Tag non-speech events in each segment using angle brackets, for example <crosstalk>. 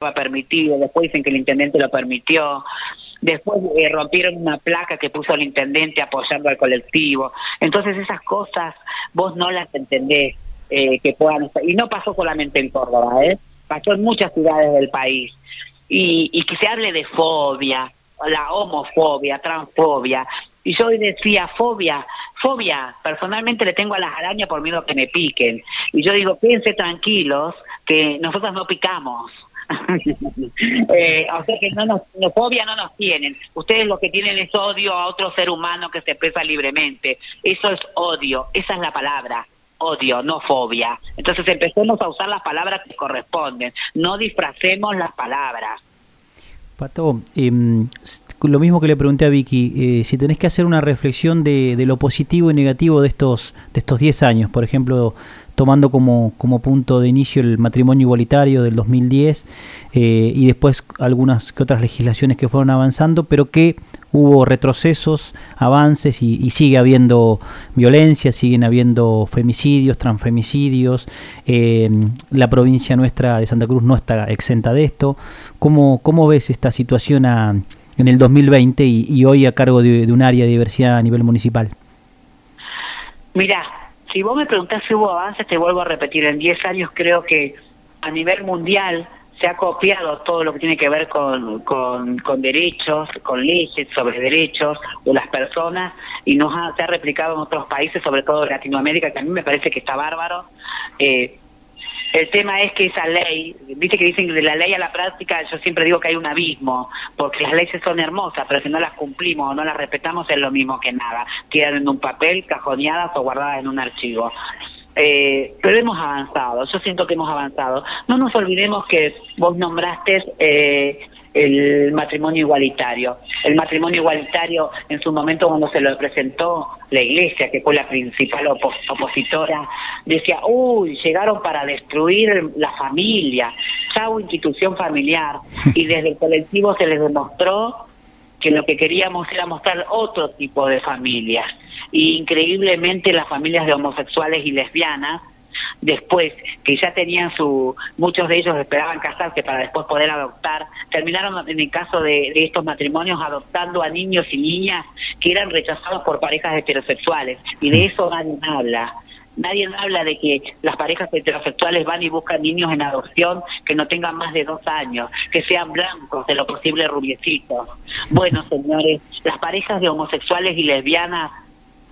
permitido, después dicen que el intendente lo permitió, después eh, rompieron una placa que puso el intendente apoyando al colectivo. Entonces esas cosas vos no las entendés eh, que puedan estar. Y no pasó solamente en Córdoba, ¿eh? pasó en muchas ciudades del país. Y, y que se hable de fobia, la homofobia, transfobia. Y yo hoy decía, fobia, fobia, personalmente le tengo a las arañas por miedo a que me piquen. Y yo digo, quédense tranquilos, que nosotros no picamos. <laughs> eh, o sea que no nos, fobia no nos tienen. Ustedes lo que tienen es odio a otro ser humano que se expresa libremente. Eso es odio, esa es la palabra. Odio, no fobia. Entonces empecemos a usar las palabras que corresponden. No disfracemos las palabras. Pato, em, lo mismo que le pregunté a Vicky, eh, si tenés que hacer una reflexión de, de, lo positivo y negativo de estos de estos 10 años, por ejemplo, tomando como, como punto de inicio el matrimonio igualitario del 2010 eh, y después algunas que otras legislaciones que fueron avanzando, pero que hubo retrocesos, avances y, sigue habiendo violencia, siguen habiendo femicidios, transfemicidios. Eh, la provincia nuestra de Santa Cruz no está exenta de esto. ¿Cómo, cómo ves esta situación en el 2020 y, hoy a cargo de, de un área de diversidad a nivel municipal? Mira, si vos me preguntás si hubo avances, te vuelvo a repetir, en 10 años creo que a nivel mundial se ha copiado todo lo que tiene que ver con, con, derechos, con leyes sobre derechos de las personas y nos ha, se ha replicado en otros países, sobre todo en Latinoamérica, que a mí me parece que está bárbaro. Eh, el tema es que esa ley, viste que dicen que de la ley a la práctica, yo siempre digo que hay un abismo, porque las leyes son hermosas, pero si no las cumplimos o no las respetamos es lo mismo que nada. Quedan en un papel, cajoneadas o guardadas en un archivo. Eh, pero hemos avanzado, yo siento que hemos avanzado. No nos olvidemos que vos nombraste eh, el matrimonio igualitario. El matrimonio igualitario en su momento cuando se lo presentó la iglesia, que fue la principal opositora, decía, uy, llegaron para destruir la familia, chau institución familiar. <laughs> Y desde el colectivo se les demostró que lo que queríamos era mostrar otro tipo de familias. Y increíblemente las familias de homosexuales y lesbianas después que ya tenían su, muchos de ellos esperaban casarse para después poder adoptar, terminaron en el caso de, estos matrimonios adoptando a niños y niñas que eran rechazados por parejas heterosexuales y de eso nadie habla. Nadie habla de que las parejas heterosexuales van y buscan niños en adopción que no tengan más de dos años, que sean blancos, de lo posible rubiecitos. Bueno, señores, las parejas de homosexuales y lesbianas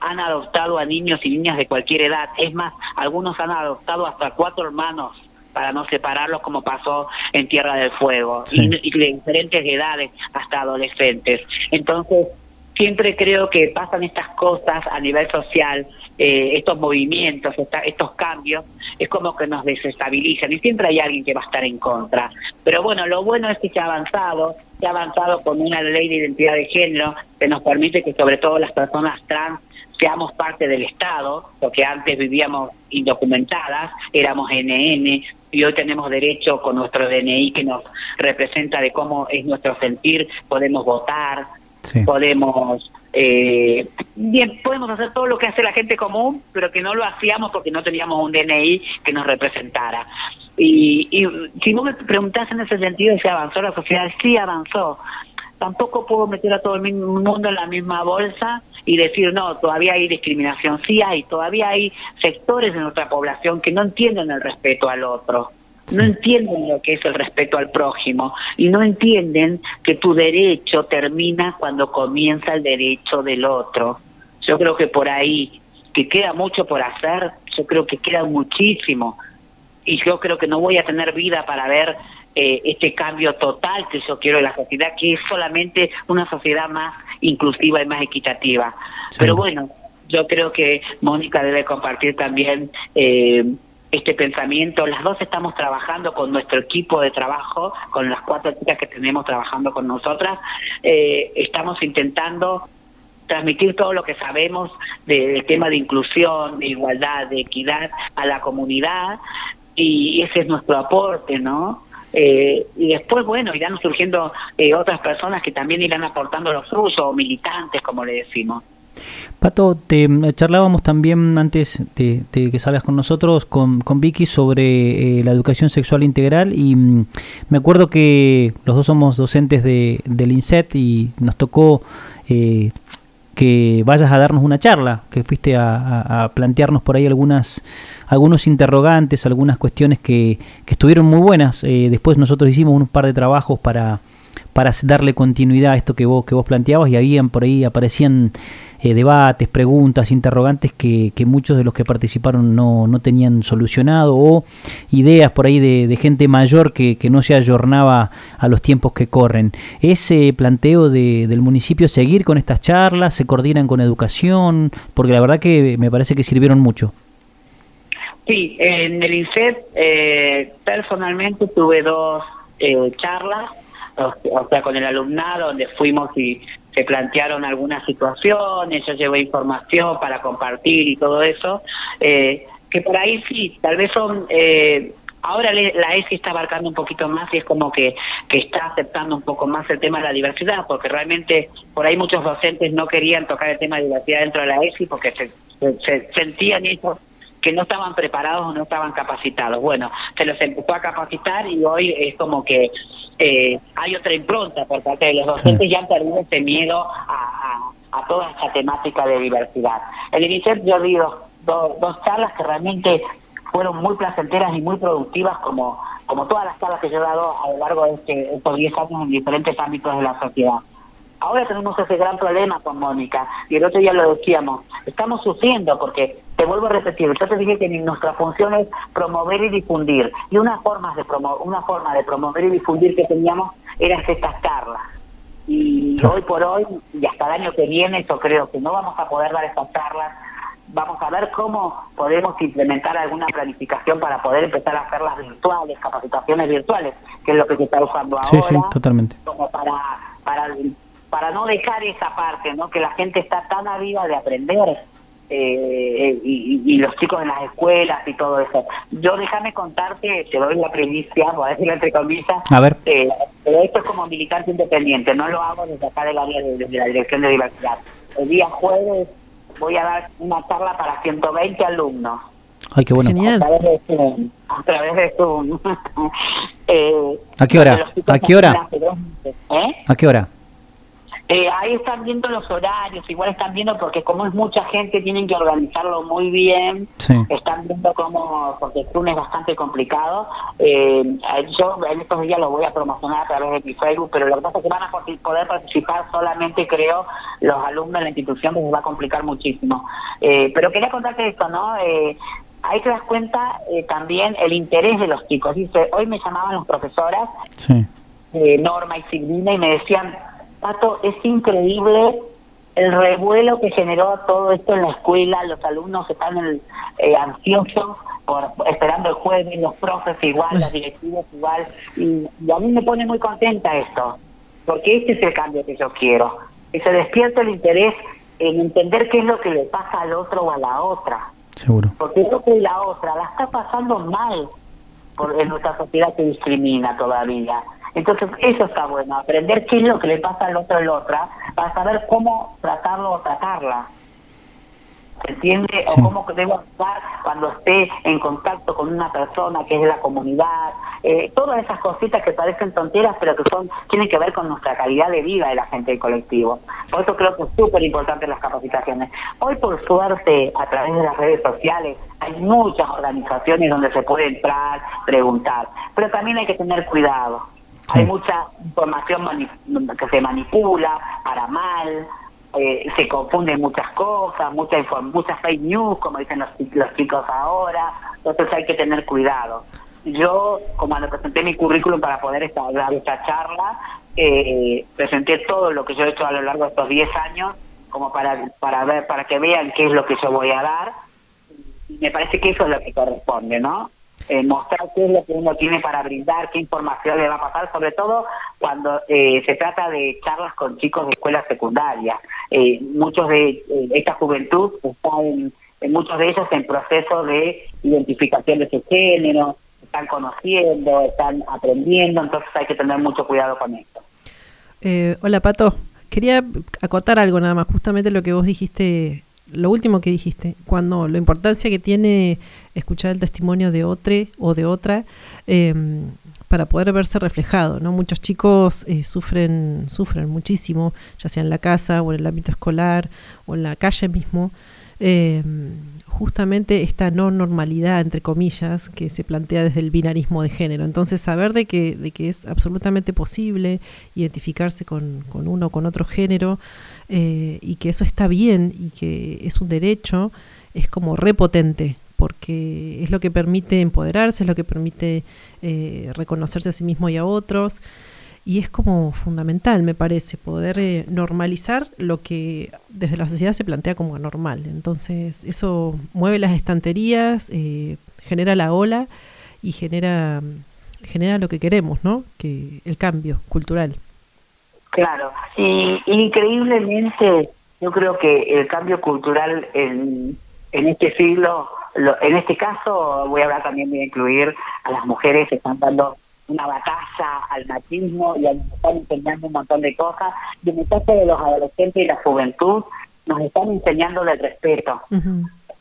han adoptado a niños y niñas de cualquier edad. Es más, algunos han adoptado hasta cuatro hermanos para no separarlos como pasó en Tierra del Fuego, y, de diferentes edades hasta adolescentes. Entonces, siempre creo que pasan estas cosas a nivel social, eh, estos movimientos, estos cambios, es como que nos desestabilizan y siempre hay alguien que va a estar en contra. Pero bueno, lo bueno es que se ha avanzado, se ha avanzado con una ley de identidad de género que nos permite que sobre todo las personas trans seamos parte del Estado, porque antes vivíamos indocumentadas, éramos NN, y hoy tenemos derecho con nuestro DNI que nos representa de cómo es nuestro sentir, podemos votar, podemos eh, bien podemos hacer todo lo que hace la gente común pero que no lo hacíamos porque no teníamos un DNI que nos representara. Y, y si vos me preguntás en ese sentido si avanzó la sociedad sí avanzó tampoco puedo meter a todo el mundo en la misma bolsa y decir, no, todavía hay discriminación. Sí hay, todavía hay sectores de nuestra población que no entienden el respeto al otro, no entienden lo que es el respeto al prójimo y no entienden que tu derecho termina cuando comienza el derecho del otro. Yo creo que por ahí, que queda mucho por hacer, yo creo que queda muchísimo y yo creo que no voy a tener vida para ver eh, este cambio total que yo quiero en la sociedad, que es solamente una sociedad más inclusiva y más equitativa. Pero bueno, yo creo que Mónica debe compartir también eh, este pensamiento. Las dos estamos trabajando con nuestro equipo de trabajo, con las cuatro chicas que tenemos trabajando con nosotras. Eh, estamos intentando transmitir todo lo que sabemos del tema de inclusión, de igualdad, de equidad a la comunidad y ese es nuestro aporte, ¿no? Eh, y después, bueno, irán surgiendo eh, otras personas que también irán aportando los usos, o militantes, como le decimos. Pato, te mm, charlábamos también antes de, que salgas con nosotros con, con Vicky sobre eh, la educación sexual integral y mm, me acuerdo que los dos somos docentes de, del INSET y nos tocó eh, que vayas a darnos una charla, que fuiste a, plantearnos por ahí algunas algunos interrogantes, algunas cuestiones que, que estuvieron muy buenas. Eh, después nosotros hicimos un par de trabajos para, para darle continuidad a esto que vos, que vos planteabas y habían por ahí aparecían eh, debates, preguntas, interrogantes que, muchos de los que participaron no, no tenían solucionado o ideas por ahí de, gente mayor que, no se ayornaba a los tiempos que corren. Ese planteo de, del municipio seguir con estas charlas, se coordinan con educación, porque la verdad que me parece que sirvieron mucho. Sí, en el INSET eh, personalmente tuve dos eh, charlas, o sea, con el alumnado, donde fuimos y se plantearon algunas situaciones, yo llevo información para compartir y todo eso, eh, que por ahí sí, tal vez son... Eh, ahora la ESI está abarcando un poquito más y es como que, que está aceptando un poco más el tema de la diversidad, porque realmente por ahí muchos docentes no querían tocar el tema de diversidad dentro de la ESI porque se, sentían eso que no estaban preparados o no estaban capacitados. Bueno, se los empezó a capacitar y hoy es como que eh, hay otra impronta por parte de los docentes, ya han perdido ese miedo a, toda esta temática de diversidad. En el INSET yo di dos, charlas que realmente fueron muy placenteras y muy productivas como, como todas las charlas que yo he dado a lo largo de este, estos 10 años en diferentes ámbitos de la sociedad. Ahora tenemos ese gran problema con Mónica, y el otro día lo decíamos, estamos sufriendo porque, te vuelvo a repetir, yo te dije que nuestra función es promover y difundir, y una forma de, promo una forma de promover y difundir que teníamos era estas charlas. Y hoy por hoy, y hasta el año que viene, yo creo que no vamos a poder dar estas charlas, vamos a ver cómo podemos implementar alguna planificación para poder empezar a hacerlas virtuales, capacitaciones virtuales, que es lo que se está usando ahora. Sí, sí, totalmente. Como para, para para no dejar esa parte, ¿no? Que la gente está tan avida de aprender eh, y, los chicos en las escuelas y todo eso. Yo déjame contarte, te doy la primicia, voy a decirlo entre comillas, a ver. Eh, pero esto es como militante independiente, no lo hago desde acá del área de, la Dirección de Diversidad. El día jueves voy a dar una charla para 120 alumnos. Ay, qué bueno. A través de Zoom. A través de Zoom. <laughs> eh, ¿A qué hora? ¿A qué hora? ¿Eh? ¿A qué hora? Eh, ahí están viendo los horarios, igual están viendo porque como es mucha gente tienen que organizarlo muy bien, están viendo cómo, porque el Zoom es bastante complicado, eh, yo en estos días lo voy a promocionar a través de mi Facebook, pero lo que pasa es que van a poder participar solamente creo los alumnos de la institución, que se va a complicar muchísimo. Eh, pero quería contarte esto, ¿no? Eh, ahí te das cuenta eh, también el interés de los chicos. Dice, hoy me llamaban las profesoras, Norma y Silvina, y me decían, Pato, es increíble el revuelo que generó todo esto en la escuela, los alumnos están eh, ansiosos por esperando el jueves, los profes igual, los directivos igual, y, a mí me pone muy contenta esto, porque este es el cambio que yo quiero, que se despierta el interés en entender qué es lo que le pasa al otro o a la otra. Seguro. Porque el otro y la otra la está pasando mal por, en nuestra sociedad que discrimina todavía. Entonces, eso está bueno, aprender qué es lo que le pasa al otro o la otra, para saber cómo tratarlo o tratarla. ¿Se entiende? O cómo debo actuar cuando esté en contacto con una persona que es de la comunidad. Eh, todas esas cositas que parecen tonteras, pero que son tienen que ver con nuestra calidad de vida de la gente del colectivo. Por eso creo que es súper importante las capacitaciones. Hoy, por suerte, a través de las redes sociales, hay muchas organizaciones donde se puede entrar, preguntar. Pero también hay que tener cuidado hay mucha información que se manipula para mal, eh, se confunden muchas cosas, mucha muchas fake news, como dicen los, los chicos ahora, entonces hay que tener cuidado. Yo, como cuando presenté mi currículum para poder estar, dar esta charla, eh, presenté todo lo que yo he hecho a lo largo de estos 10 años, como para, para ver, para que vean qué es lo que yo voy a dar. Y me parece que eso es lo que corresponde, ¿no? Eh, mostrar qué es lo que uno tiene para brindar, qué información le va a pasar, sobre todo cuando eh, se trata de charlas con chicos de escuelas secundarias. Eh, muchos de eh, esta juventud están, muchos de ellos en proceso de identificación de su género, están conociendo, están aprendiendo, entonces hay que tener mucho cuidado con esto. hola Pato, quería acotar algo nada más, justamente lo que vos dijiste, lo último que dijiste, cuando la importancia que tiene escuchar el testimonio de otro o de otra em, para poder verse reflejado, ¿no? Muchos chicos eh, sufren, sufren muchísimo, ya sea en la casa o en el ámbito escolar o en la calle mismo, eh, justamente esta no normalidad, entre comillas, que se plantea desde el binarismo de género. Entonces, saber de que, de que es absolutamente posible identificarse con, con uno o con otro género eh, y que eso está bien y que es un derecho, es como repotente, porque es lo que permite empoderarse, es lo que permite eh, reconocerse a sí mismo y a otros y es como fundamental, me parece, poder eh, normalizar lo que desde la sociedad se plantea como anormal. Entonces, eso mueve las estanterías, eh, genera la ola y genera, genera lo que queremos, ¿no? Que el cambio cultural. Claro, y increíblemente yo creo que el cambio cultural en, en este siglo, en este caso voy a hablar también de incluir a las mujeres que están dando una batalla al machismo y nos están enseñando un montón de cosas. Y en el caso de los adolescentes y la juventud, nos están enseñando el respeto.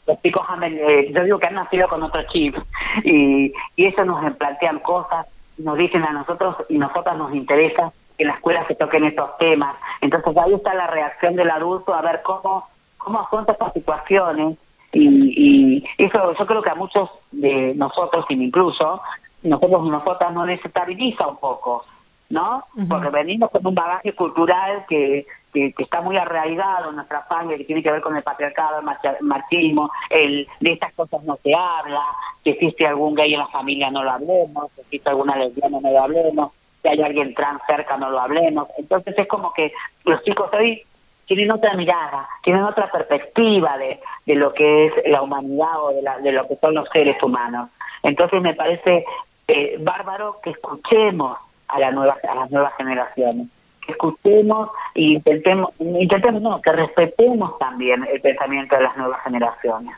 Los chicos, eh, yo digo que han nacido con otro chip y, y eso nos plantean cosas, nos dicen a nosotros y nosotras nos interesa que en la escuela se toquen estos temas. Entonces ahí está la reacción del adulto a ver cómo, cómo afronta estas situaciones y, y eso yo creo que a muchos de nosotros, y me incluso, nosotros nosotras no desestabiliza un poco, ¿no? Porque venimos con un bagaje cultural que, que, está muy arraigado en nuestra sangre, que tiene que ver con el patriarcado, el machismo, el, de estas cosas no se habla, que existe algún gay en la familia no lo hablemos, que existe alguna lesbiana no lo hablemos, si hay alguien trans cerca no lo hablemos. Entonces es como que los chicos hoy tienen otra mirada, tienen otra perspectiva de, de lo que es la humanidad o de, la, de lo que son los seres humanos. Entonces me parece eh, bárbaro que escuchemos a, a las nuevas generaciones, que escuchemos e intentemos, intentemos no, que respetemos también el pensamiento de las nuevas generaciones.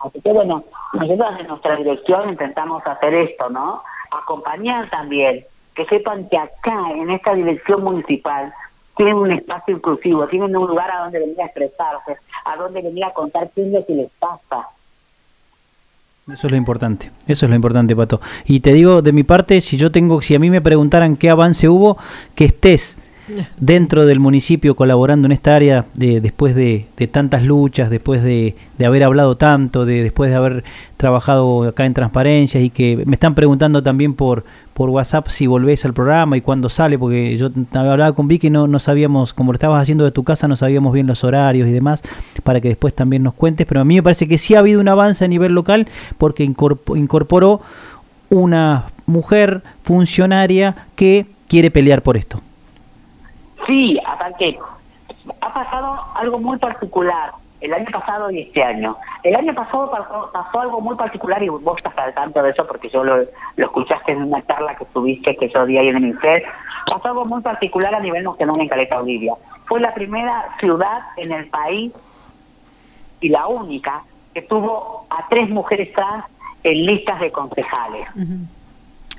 Así que bueno, nosotros en nuestra dirección intentamos hacer esto, ¿no? Acompañar también, que sepan que acá, en esta dirección municipal, tienen un espacio inclusivo, tienen un lugar a donde venir a expresarse, a donde venir a contar qué es lo que les pasa, eso es lo importante, eso es lo importante, Pato. Y te digo, de mi parte, si yo tengo, si a mí me preguntaran qué avance hubo, que estés dentro del municipio colaborando en esta área de, después de, tantas luchas, después de, haber hablado tanto, de después de haber trabajado acá en transparencia y que me están preguntando también por, por WhatsApp si volvés al programa y cuándo sale, porque yo hablaba con Vicky no, no sabíamos, como lo estabas haciendo de tu casa, no sabíamos bien los horarios y demás, para que después también nos cuentes, pero a mí me parece que sí ha habido un avance a nivel local porque incorporó una mujer funcionaria que quiere pelear por esto. Sí, aparte, ha pasado algo muy particular el año pasado y este año. El año pasado pasó, algo muy particular y vos estás al tanto de eso porque yo lo, escuchaste en una charla que tuviste que yo di ahí en el INSER. Pasó algo muy particular a nivel nacional en Caleta Olivia. Fue la primera ciudad en el país y la única que tuvo a tres mujeres trans en listas de concejales.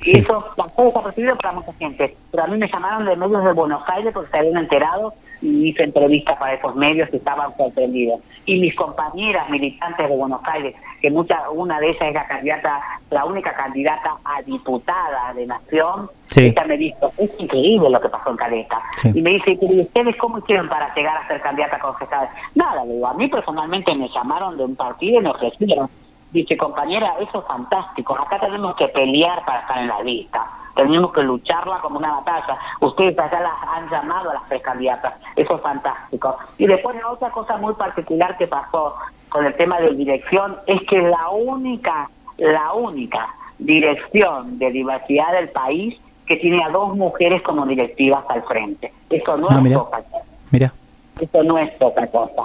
Y eso pasó desapercibido para mucha gente. Pero a mí me llamaron de medios de Buenos Aires porque se habían enterado y hice entrevistas para esos medios y estaban sorprendidos. Y mis compañeras militantes de Buenos Aires, que mucha, una de ellas es la candidata, la única candidata a diputada de Nación, ella me dijo, es increíble lo que pasó en Caleta. Y me dice, ¿y ustedes cómo hicieron para llegar a ser candidata a concejal? Nada, digo, a mí personalmente me llamaron de un partido y me ofrecieron Dice, compañera, eso es fantástico. Acá tenemos que pelear para estar en la lista. Tenemos que lucharla como una batalla. Ustedes allá las han llamado a las precandidatas. Eso es fantástico. Y después la otra cosa muy particular que pasó con el tema de dirección es que la única, la única dirección de diversidad del país que tiene a dos mujeres como directivas al frente. Eso no ah, es poca cosa. Mira. Eso no es poca cosa.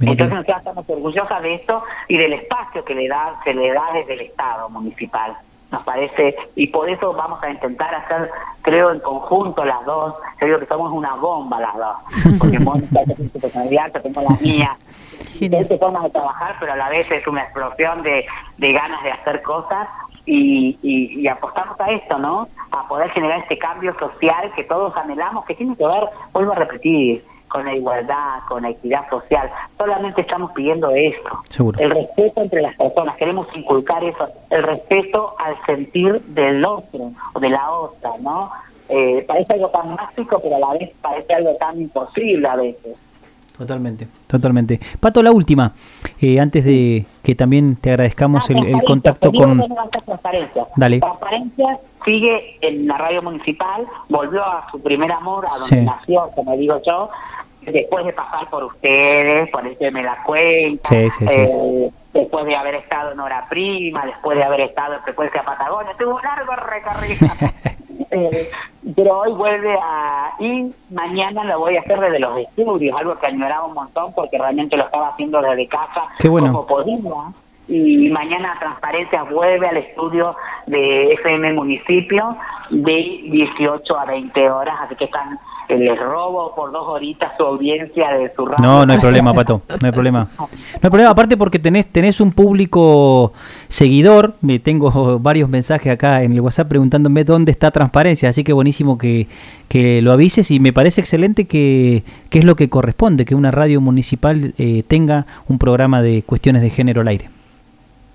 Entonces nosotros estamos orgullosas de esto y del espacio que le da, se le da desde el Estado municipal. Nos parece, y por eso vamos a intentar hacer, creo, en conjunto las dos, creo que somos una bomba las dos, porque Mónica tiene su personalidad, yo tengo la mía, diferentes formas de trabajar, pero a la vez es una explosión de, de ganas de hacer cosas y, y, apostamos a esto, ¿no? A poder generar este cambio social que todos anhelamos, que tiene que ver, vuelvo a repetir, con la igualdad, con la equidad social. Solamente estamos pidiendo esto. El respeto entre las personas. Queremos inculcar eso. El respeto al sentir del otro o de la otra, ¿no? Eh, parece algo tan mágico, pero a la vez parece algo tan imposible a veces. Totalmente, totalmente. Pato, la última, eh, antes de que también te agradezcamos el, el, contacto con... Transparencia. Dale. Transparencia sigue en la radio municipal, volvió a su primer amor, a donde nació, como digo yo, después de pasar por ustedes, por este me la cuenta, eh, después de haber estado en Hora Prima, después de haber estado en Frecuencia Patagonia, tuvo un largo recorrido. <laughs> Eh, pero hoy vuelve a... Y mañana lo voy a hacer desde los estudios, algo que añoraba un montón porque realmente lo estaba haciendo desde casa como podía. Y mañana Transparencia vuelve al estudio de FM Municipio de 18 a 20 horas, así que están les robo por dos horitas su audiencia de su radio. No, no hay problema, Pato, no hay problema. No hay problema, aparte porque tenés, tenés un público seguidor, me tengo varios mensajes acá en el WhatsApp preguntándome dónde está transparencia, así que buenísimo que, que lo avises y me parece excelente que, que es lo que corresponde, que una radio municipal eh, tenga un programa de cuestiones de género al aire.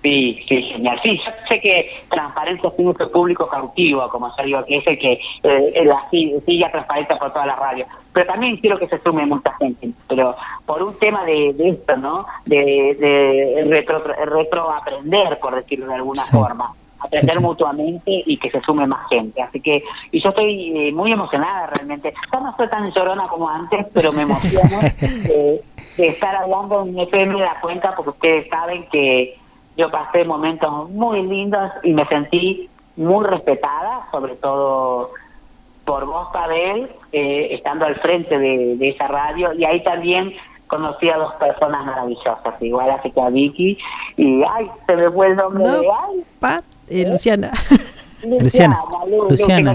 Sí, sí, genial. Sí, yo sé que Transparencia tiene un público cautivo, como se digo, que es el que eh, la sigue transparencia por toda la radio. Pero también quiero que se sume mucha gente. Pero por un tema de, esto, ¿no? De, de retro, retroaprender, por decirlo de alguna forma. Aprender mutuamente y que se sume más gente. Así que, y yo estoy eh, muy emocionada realmente. Yo no soy tan llorona como antes, pero me emociono <laughs> de estar hablando en FM de la cuenta porque ustedes saben que yo pasé momentos muy lindos y me sentí muy respetada, sobre todo por vos, Pavel, eh, estando al frente de, esa radio, y ahí también conocí a dos personas maravillosas, igual así que a Vicky, y ay, se me fue el nombre de ay, Pat, eh, ¿Eh? Luciana. <laughs> Luciana. Luciana.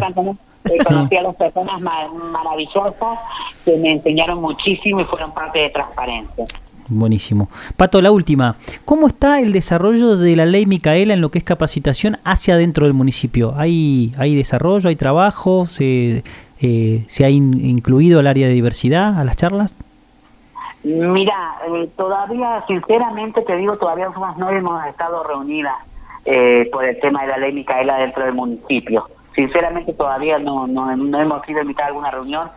conocí a dos personas maravillosas que me enseñaron muchísimo y fueron parte de Transparencia. Buenísimo. Pato, la última. ¿Cómo está el desarrollo de la ley Micaela en lo que es capacitación hacia dentro del municipio? ¿Hay, hay desarrollo, hay trabajo? ¿Se, eh, ¿se ha incluido el área de diversidad a las charlas? Mira, eh, todavía, sinceramente te digo, todavía no hemos estado reunidas eh, por el tema de la ley Micaela dentro del municipio. Sinceramente todavía no, no, no hemos sido invitados a alguna reunión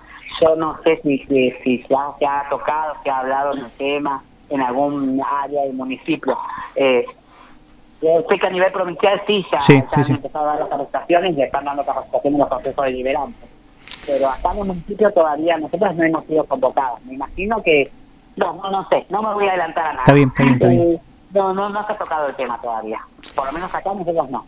yo no sé si, si, se, ha, tocado, se ha hablado en el tema en algún área del municipio. Eh, sé que a nivel provincial sí, ya, han empezado a dar las capacitaciones y están dando capacitaciones en los procesos deliberantes. Pero hasta en el municipio todavía nosotros no hemos sido convocados. Me imagino que, no, no, no sé, no me voy a adelantar a nada. Está bien, está bien, está bien. Eh, no, no, no se ha tocado el tema todavía. Por lo menos acá nosotros no.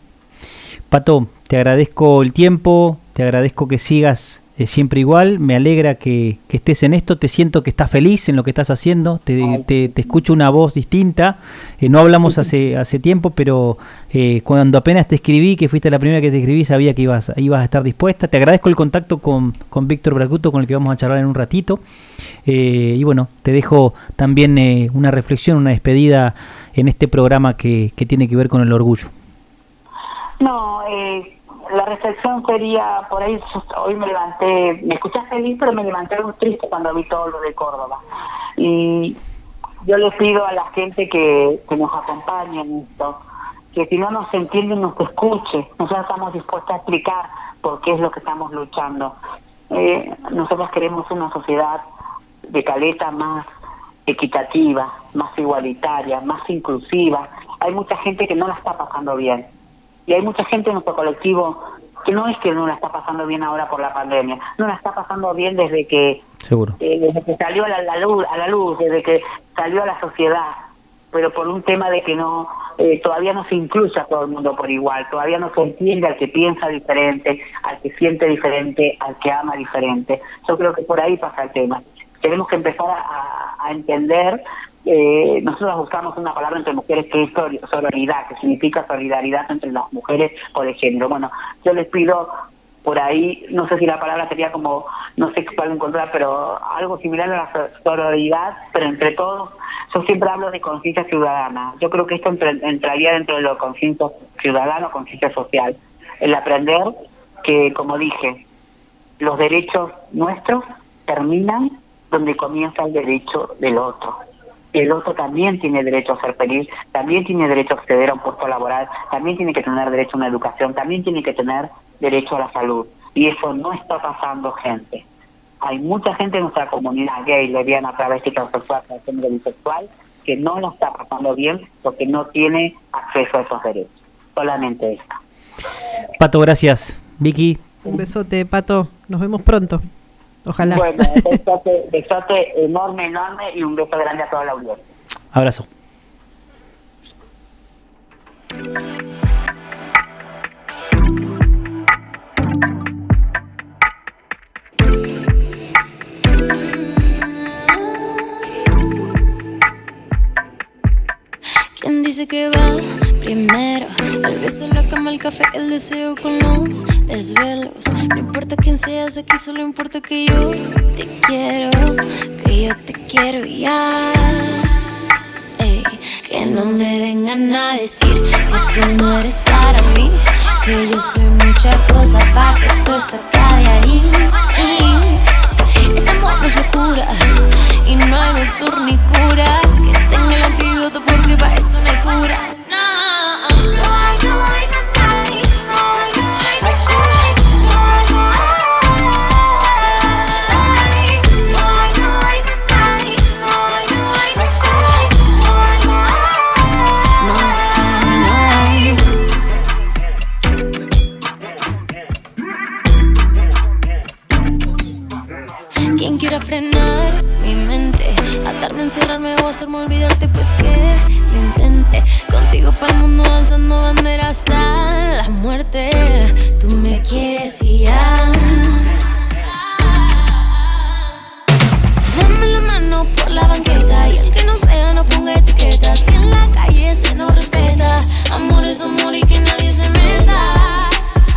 Pato, te agradezco el tiempo, te agradezco que sigas siempre igual, me alegra que, estés en esto, te siento que estás feliz en lo que estás haciendo, te, te, escucho una voz distinta, eh, no hablamos hace, hace tiempo, pero eh, cuando apenas te escribí, que fuiste la primera que te escribí, sabía que ibas, ibas a estar dispuesta, te agradezco el contacto con, con Víctor Bracuto, con el que vamos a charlar en un ratito, eh, y bueno, te dejo también una reflexión, una despedida en este programa que, que tiene que ver con el orgullo. No, eh la reflexión sería, por ahí hoy me levanté, me escuché feliz, pero me levanté muy triste cuando vi todo lo de Córdoba. Y yo les pido a la gente que, que nos acompañe en esto, que si no nos entiende, nos escuche. Nosotros estamos dispuestos a explicar por qué es lo que estamos luchando. Eh, nosotros queremos una sociedad de caleta más equitativa, más igualitaria, más inclusiva. Hay mucha gente que no la está pasando bien y hay mucha gente en nuestro colectivo que no es que no la está pasando bien ahora por la pandemia, no la está pasando bien desde que Seguro. Eh, desde que salió a la, luz, a la luz, desde que salió a la sociedad, pero por un tema de que no eh, todavía no se incluye a todo el mundo por igual, todavía no se entiende al que piensa diferente, al que siente diferente, al que ama diferente. Yo creo que por ahí pasa el tema. Tenemos que empezar a, a entender eh, nosotros buscamos una palabra entre mujeres que es sororidad, que significa solidaridad entre las mujeres el género. Bueno, yo les pido por ahí, no sé si la palabra sería como, no sé cuál encontrar, pero algo similar a la sororidad, pero entre todos, yo siempre hablo de conciencia ciudadana. Yo creo que esto entraría dentro de lo conciencia ciudadano, conciencia social. El aprender que, como dije, los derechos nuestros terminan donde comienza el derecho del otro. El otro también tiene derecho a ser feliz, también tiene derecho a acceder a un puesto laboral, también tiene que tener derecho a una educación, también tiene que tener derecho a la salud. Y eso no está pasando, gente. Hay mucha gente en nuestra comunidad gay, lesbiana, travesti, transexual, género bisexual, que no lo está pasando bien porque no tiene acceso a esos derechos. Solamente esto. Pato, gracias. Vicky. Un besote, Pato. Nos vemos pronto. Ojalá. Bueno, besote, besote enorme, enorme y un beso grande a toda la audiencia. Abrazo. ¿Quién dice que va primero? El beso, la cama, el café, el deseo con los desvelos. No importa quién seas aquí, solo importa que yo te quiero, que yo te quiero ya. Ey, que no me vengan a decir que tú no eres para mí, que yo soy mucha cosa para que tú estés ahí. Este amor es locura y no hay doctor ni cura que tenga el antídoto porque para esto no hay cura. lord, lord. Para el mundo alzando bandera hasta la muerte. Tú me quieres y ya. Dame la mano por la banqueta y el que nos vea no ponga etiquetas. Si en la calle se nos respeta, amor es amor y que nadie se meta.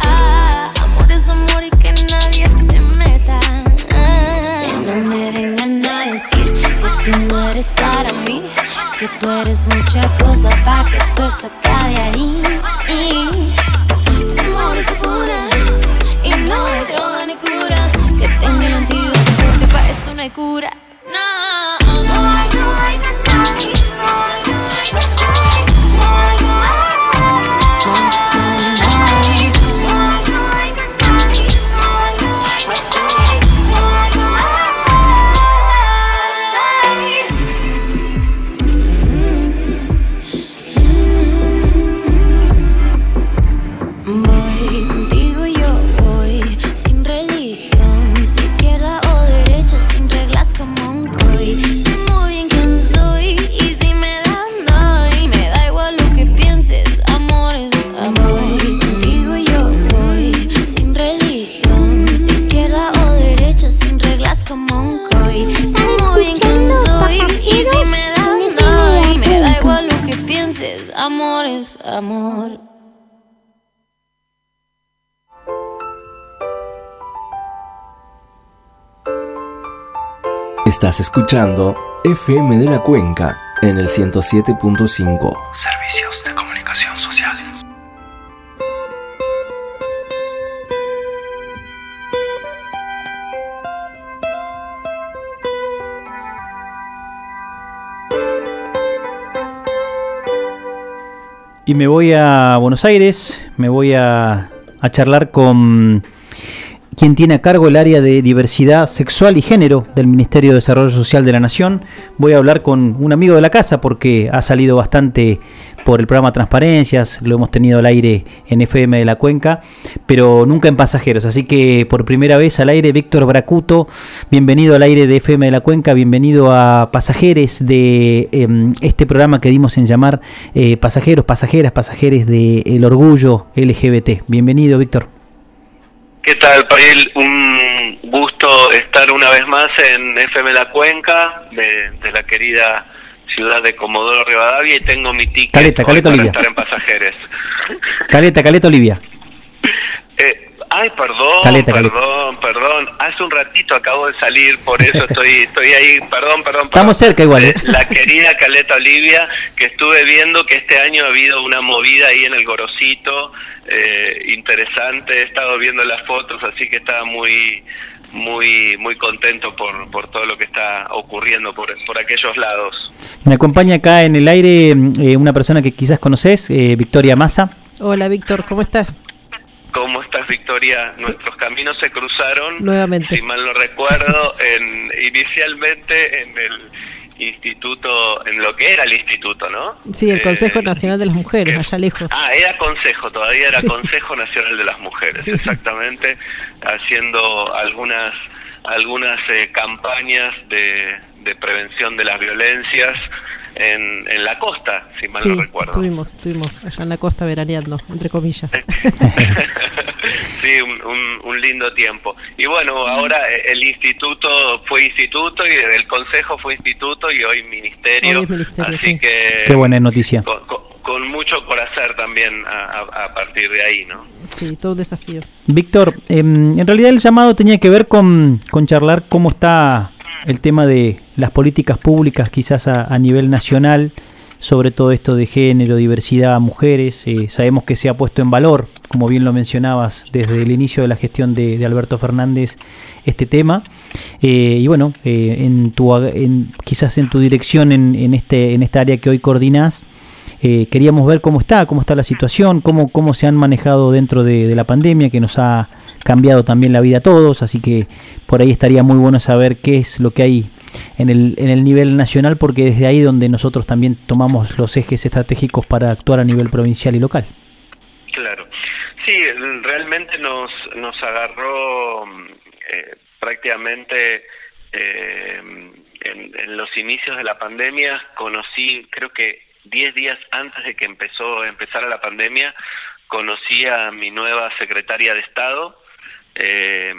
Ah, amor es amor y que nadie se meta. Ah, que no me vengan a decir que tú no eres para mí, que tú eres mucha cosa para que tú estés acá de ahí. Este amor es locura y no hay droga ni cura que tenga el antídoto porque para esto no hay cura. No, Estás escuchando FM de la Cuenca en el 107.5. Servicios de comunicación social. Y me voy a Buenos Aires, me voy a, a charlar con quien tiene a cargo el área de diversidad sexual y género del Ministerio de Desarrollo Social de la Nación. Voy a hablar con un amigo de la casa porque ha salido bastante por el programa Transparencias, lo hemos tenido al aire en FM de la Cuenca, pero nunca en pasajeros. Así que por primera vez al aire, Víctor Bracuto, bienvenido al aire de FM de la Cuenca, bienvenido a Pasajeros de eh, este programa que dimos en llamar eh, Pasajeros, Pasajeras, Pasajeros de El Orgullo LGBT. Bienvenido, Víctor. ¿Qué tal, Pariel? Un gusto estar una vez más en FM La Cuenca, de, de la querida ciudad de Comodoro Rivadavia, y tengo mi ticket Caleta, hoy Caleta, para Olivia. estar en pasajeros. Caleta, Caleta Olivia. <laughs> Eh, ay, perdón, Caleta, caleta. perdón, perdón. Hace un ratito acabo de salir, por eso estoy <laughs> estoy ahí, perdón, perdón. Estamos cerca igual. ¿eh? La querida Caleta Olivia, que estuve viendo que este año ha habido una movida ahí en el Gorosito, eh, interesante, he estado viendo las fotos, así que estaba muy muy muy contento por, por todo lo que está ocurriendo por, por aquellos lados. Me acompaña acá en el aire eh, una persona que quizás conoces, eh, Victoria Massa. Hola Víctor, ¿cómo estás? ¿Cómo estás, Victoria? Nuestros caminos se cruzaron, Nuevamente. si mal no recuerdo, en, inicialmente en el instituto, en lo que era el instituto, ¿no? Sí, el Eh, Consejo Nacional de las Mujeres, que- allá lejos. Ah, era consejo, todavía era Sí. Consejo Nacional de las Mujeres, Sí. exactamente, haciendo algunas algunas eh, campañas de, de prevención de las violencias en, en la costa, si mal sí, no recuerdo. estuvimos, estuvimos allá en la costa veraneando, entre comillas. <laughs> sí, un, un- un lindo tiempo. Y bueno, ahora eh, el instituto fue instituto y el consejo fue instituto y hoy ministerio. Hoy es ministerio, así sí. que Qué buena noticia. con, con- con mucho por hacer también a, a- a partir de ahí, ¿no? Sí, todo un desafío. Víctor, em, en realidad el llamado tenía que ver con, con charlar cómo está el tema de las políticas públicas quizás a, nivel nacional, sobre todo esto de género, diversidad, mujeres. Eh, sabemos que se ha puesto en valor, como bien lo mencionabas, desde el inicio de la gestión de, Alberto Fernández este tema. Eh, y bueno, eh, en tu, en, quizás en tu dirección en, en, este, en esta área que hoy coordinas, eh, queríamos ver cómo está, cómo está la situación, cómo, cómo se han manejado dentro de, de la pandemia, que nos ha cambiado también la vida a todos, así que por ahí estaría muy bueno saber qué es lo que hay en el, en el nivel nacional, porque desde ahí donde nosotros también tomamos los ejes estratégicos para actuar a nivel provincial y local. Claro. Sí, realmente nos, nos agarró eh, prácticamente eh, en, en los inicios de la pandemia. Conocí, creo que 10 días antes de que empezó empezara la pandemia, conocí a mi nueva secretaria de Estado. Eh,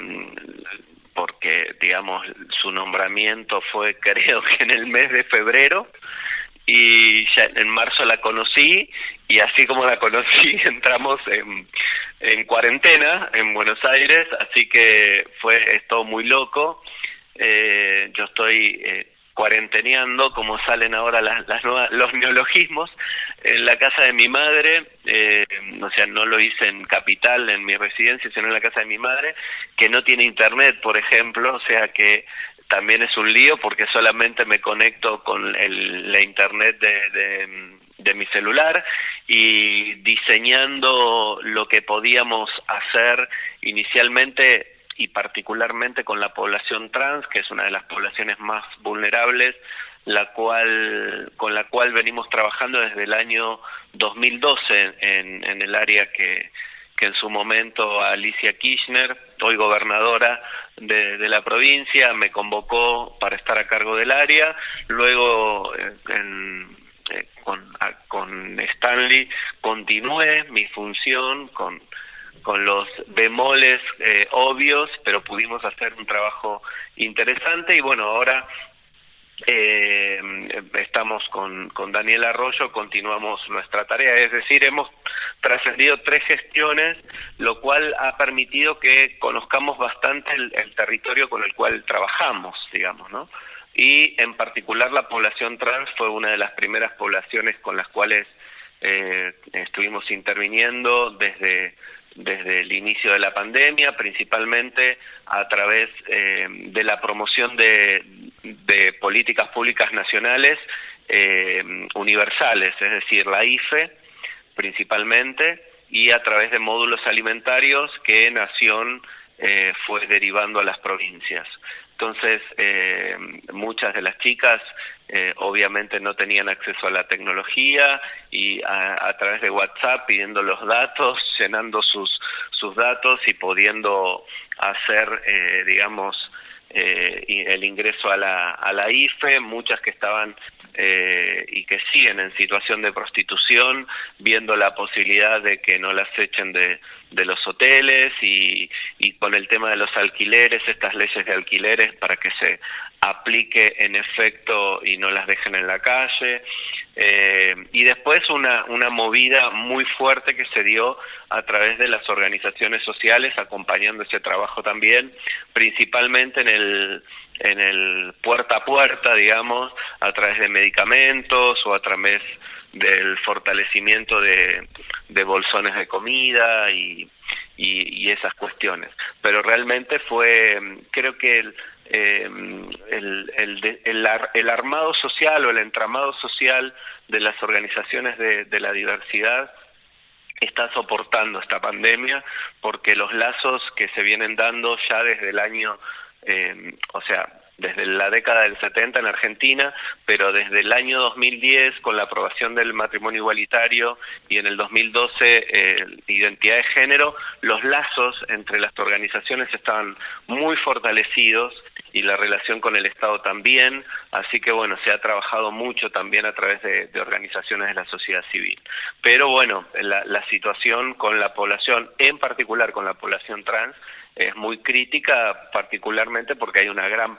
porque digamos su nombramiento fue <laughs> creo que en el mes de febrero y ya en marzo la conocí y así como la conocí <laughs> entramos en, en cuarentena en Buenos Aires, así que fue es todo muy loco. Eh, yo estoy eh, cuarenteneando, como salen ahora las, las nuevas, los neologismos, en la casa de mi madre, eh, o sea, no lo hice en capital, en mi residencia, sino en la casa de mi madre, que no tiene internet, por ejemplo, o sea que también es un lío porque solamente me conecto con el, la internet de, de, de mi celular y diseñando lo que podíamos hacer inicialmente y particularmente con la población trans, que es una de las poblaciones más vulnerables, la cual con la cual venimos trabajando desde el año 2012 en, en el área que, en su momento Alicia Kirchner, hoy gobernadora de, de, la provincia, me convocó para estar a cargo del área. Luego, eh, en, eh, con, con Stanley, continué mi función con, con los bemoles eh, obvios, pero pudimos hacer un trabajo interesante y bueno, ahora eh, estamos con, con Daniel Arroyo, continuamos nuestra tarea, es decir, hemos trascendido tres gestiones, lo cual ha permitido que conozcamos bastante el, el territorio con el cual trabajamos, digamos, ¿no? Y en particular la población trans fue una de las primeras poblaciones con las cuales eh, estuvimos interviniendo desde desde el inicio de la pandemia, principalmente a través eh, de la promoción de, políticas públicas nacionales eh, universales, es decir, la IFE principalmente, y a través de módulos alimentarios que Nación eh, fue derivando a las provincias. Entonces, eh, muchas de las chicas eh, obviamente no tenían acceso a la tecnología y a, a, través de WhatsApp pidiendo los datos, llenando sus, sus datos y pudiendo hacer, eh, digamos, eh, el ingreso a la, a la IFE, muchas que estaban eh, y que siguen en situación de prostitución, viendo la posibilidad de que no las echen de, de los hoteles y, y con el tema de los alquileres, estas leyes de alquileres para que se aplique en efecto y no las dejen en la calle. Eh, y después una, una movida muy fuerte que se dio a través de las organizaciones sociales acompañando ese trabajo también, principalmente en el, en el puerta a puerta, digamos, a través de medicamentos o a través del fortalecimiento de, de bolsones de comida y, y, esas cuestiones. Pero realmente fue, creo que el, eh, el, el, el, el, armado social o el entramado social de las organizaciones de, de, la diversidad está soportando esta pandemia porque los lazos que se vienen dando ya desde el año, eh, o sea, desde la década del 70 en Argentina, pero desde el año 2010 con la aprobación del matrimonio igualitario y en el 2012 eh, identidad de género, los lazos entre las organizaciones estaban muy fortalecidos y la relación con el Estado también, así que bueno, se ha trabajado mucho también a través de, organizaciones de la sociedad civil. Pero bueno, la, la situación con la población, en particular con la población trans, es muy crítica, particularmente porque hay una gran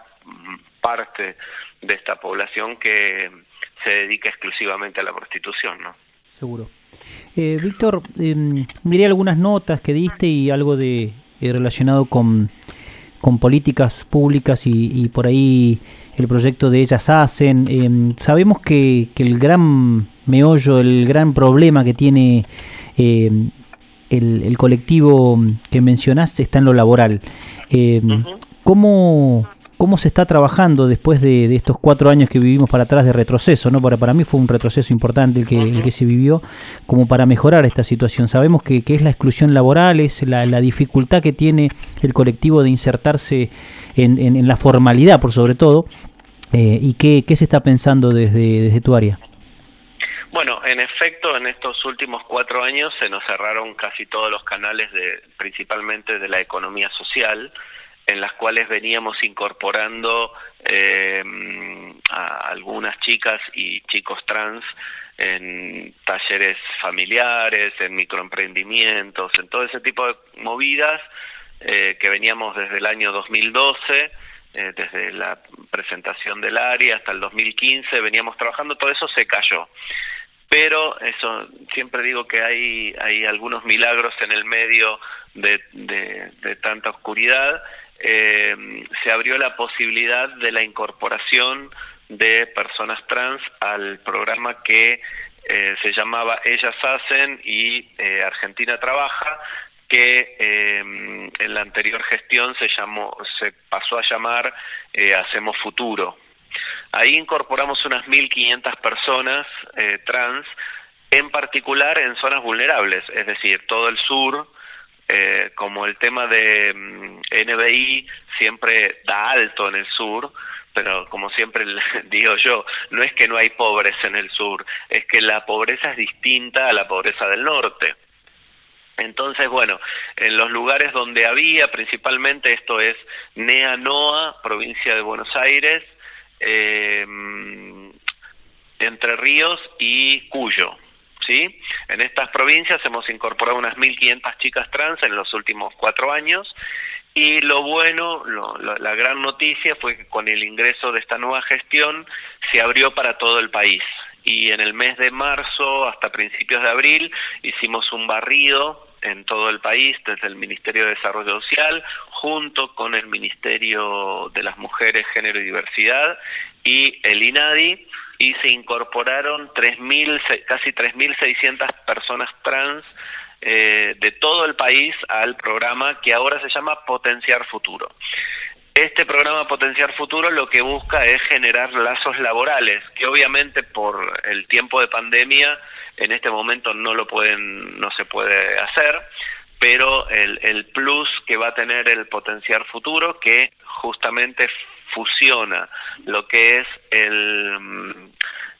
parte de esta población que se dedica exclusivamente a la prostitución, ¿no? Seguro. Eh, Víctor, eh, miré algunas notas que diste y algo de eh, relacionado con, con políticas públicas y, por ahí el proyecto de Ellas Hacen. Em, sabemos que, que, el gran meollo, el gran problema que tiene em, el, el, colectivo que mencionaste está en lo laboral. Uh -huh. ¿Cómo cómo se está trabajando después de, de, estos cuatro años que vivimos para atrás de retroceso, ¿no? Para, para mí fue un retroceso importante el que, el que se vivió, como para mejorar esta situación. Sabemos que, que es la exclusión laboral, es la, la, dificultad que tiene el colectivo de insertarse en, en, en la formalidad, por sobre todo, eh, y qué, qué se está pensando desde, desde tu área. Bueno, en efecto, en estos últimos cuatro años se nos cerraron casi todos los canales, de, principalmente de la economía social, en las cuales veníamos incorporando eh, a algunas chicas y chicos trans en talleres familiares, en microemprendimientos, en todo ese tipo de movidas eh, que veníamos desde el año 2012, eh, desde la presentación del área hasta el 2015, veníamos trabajando, todo eso se cayó. Pero eso, siempre digo que hay, hay algunos milagros en el medio de, de, tanta oscuridad eh, se abrió la posibilidad de la incorporación de personas trans al programa que eh, se llamaba Ellas Hacen y eh, Argentina Trabaja, que en la anterior gestión se llamó, se pasó a llamar Hacemos Futuro. Ahí incorporamos unas 1.500 personas eh, trans, en particular en zonas vulnerables, es decir, todo el sur, eh, como el tema de mm, NBI siempre da alto en el sur, pero como siempre <laughs> digo yo, no es que no hay pobres en el sur, es que la pobreza es distinta a la pobreza del norte. Entonces, bueno, en los lugares donde había, principalmente esto es Nea Noa, provincia de Buenos Aires, eh, Entre Ríos y Cuyo. ¿sí? En estas provincias hemos incorporado unas 1.500 chicas trans en los últimos cuatro años y lo bueno, lo, la gran noticia fue que con el ingreso de esta nueva gestión se abrió para todo el país y en el mes de marzo hasta principios de abril hicimos un barrido en todo el país desde el Ministerio de Desarrollo Social junto con el Ministerio de las Mujeres, Género y Diversidad y el INADI y se incorporaron 3.000, casi 3.600 personas trans eh, de todo el país al programa que ahora se llama Potenciar Futuro. Este programa Potenciar Futuro lo que busca es generar lazos laborales, que obviamente por el tiempo de pandemia en este momento no lo pueden, no se puede hacer, pero el, el plus que va a tener el Potenciar Futuro, que justamente fusiona lo que es el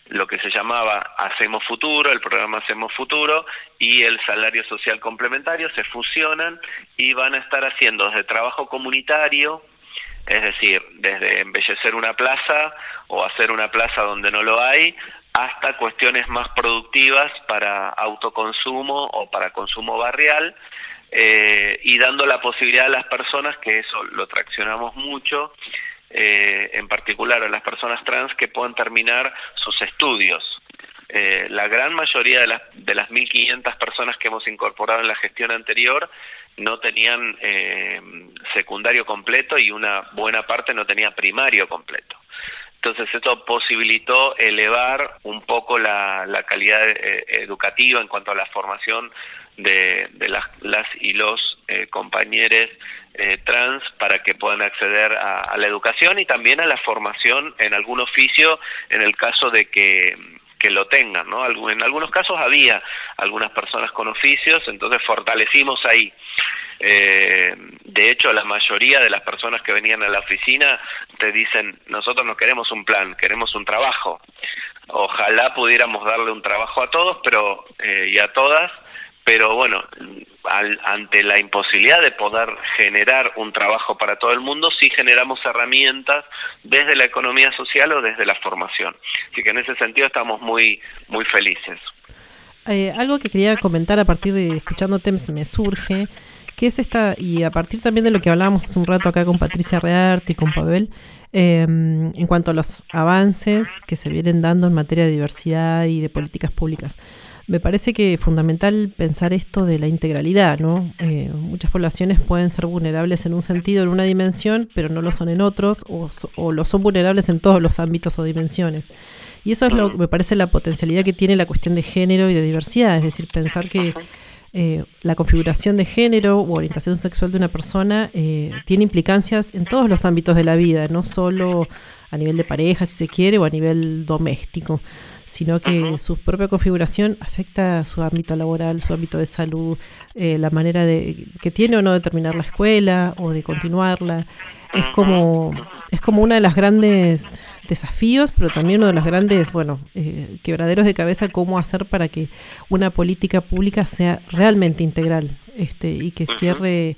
lo que se llamaba Hacemos Futuro, el programa Hacemos Futuro y el salario social complementario se fusionan y van a estar haciendo desde trabajo comunitario es decir, desde embellecer una plaza o hacer una plaza donde no lo hay, hasta cuestiones más productivas para autoconsumo o para consumo barrial, eh, y dando la posibilidad a las personas, que eso lo traccionamos mucho, eh, en particular a las personas trans, que puedan terminar sus estudios. Eh, la gran mayoría de las, de las 1.500 personas que hemos incorporado en la gestión anterior no tenían secundario completo y una buena parte no tenía primario completo. Entonces esto posibilitó elevar un poco la, la calidad educativa en cuanto a la formación de, las, las, y los eh, compañeros eh, trans para que puedan acceder a, la educación y también a la formación en algún oficio en el caso de que, que lo tengan. ¿no? En algunos casos había algunas personas con oficios, entonces fortalecimos ahí. Eh, de hecho, la mayoría de las personas que venían a la oficina te dicen, nosotros no queremos un plan, queremos un trabajo. Ojalá pudiéramos darle un trabajo a todos pero y a todas, pero bueno, ante la imposibilidad de poder generar un trabajo para todo el mundo, sí generamos herramientas desde la economía social o desde la formación. Así que en ese sentido estamos muy, muy felices. Eh, algo que quería comentar a partir de escuchando TEMS me surge, que es esta, y a partir también de lo que hablábamos hace un rato acá con Patricia Rearte y con Pavel, em, en cuanto a los avances que se vienen dando en materia de diversidad y de políticas públicas. Me parece que es fundamental pensar esto de la integralidad, ¿no? Eh, muchas poblaciones pueden ser vulnerables en un sentido, en una dimensión, pero no lo son en otros, o, o lo son vulnerables en todos los ámbitos o dimensiones. Y eso es lo que me parece la potencialidad que tiene la cuestión de género y de diversidad, es decir, pensar que eh, la configuración de género o orientación sexual de una persona eh, tiene implicancias en todos los ámbitos de la vida, no solo a nivel de pareja, si se quiere, o a nivel doméstico sino que su propia configuración afecta su ámbito laboral, su ámbito de salud, eh, la manera de que tiene o no de terminar la escuela o de continuarla. Es como, es como una de las grandes desafíos, pero también uno de los grandes, bueno, eh, quebraderos de cabeza, cómo hacer para que una política pública sea realmente integral este, y que cierre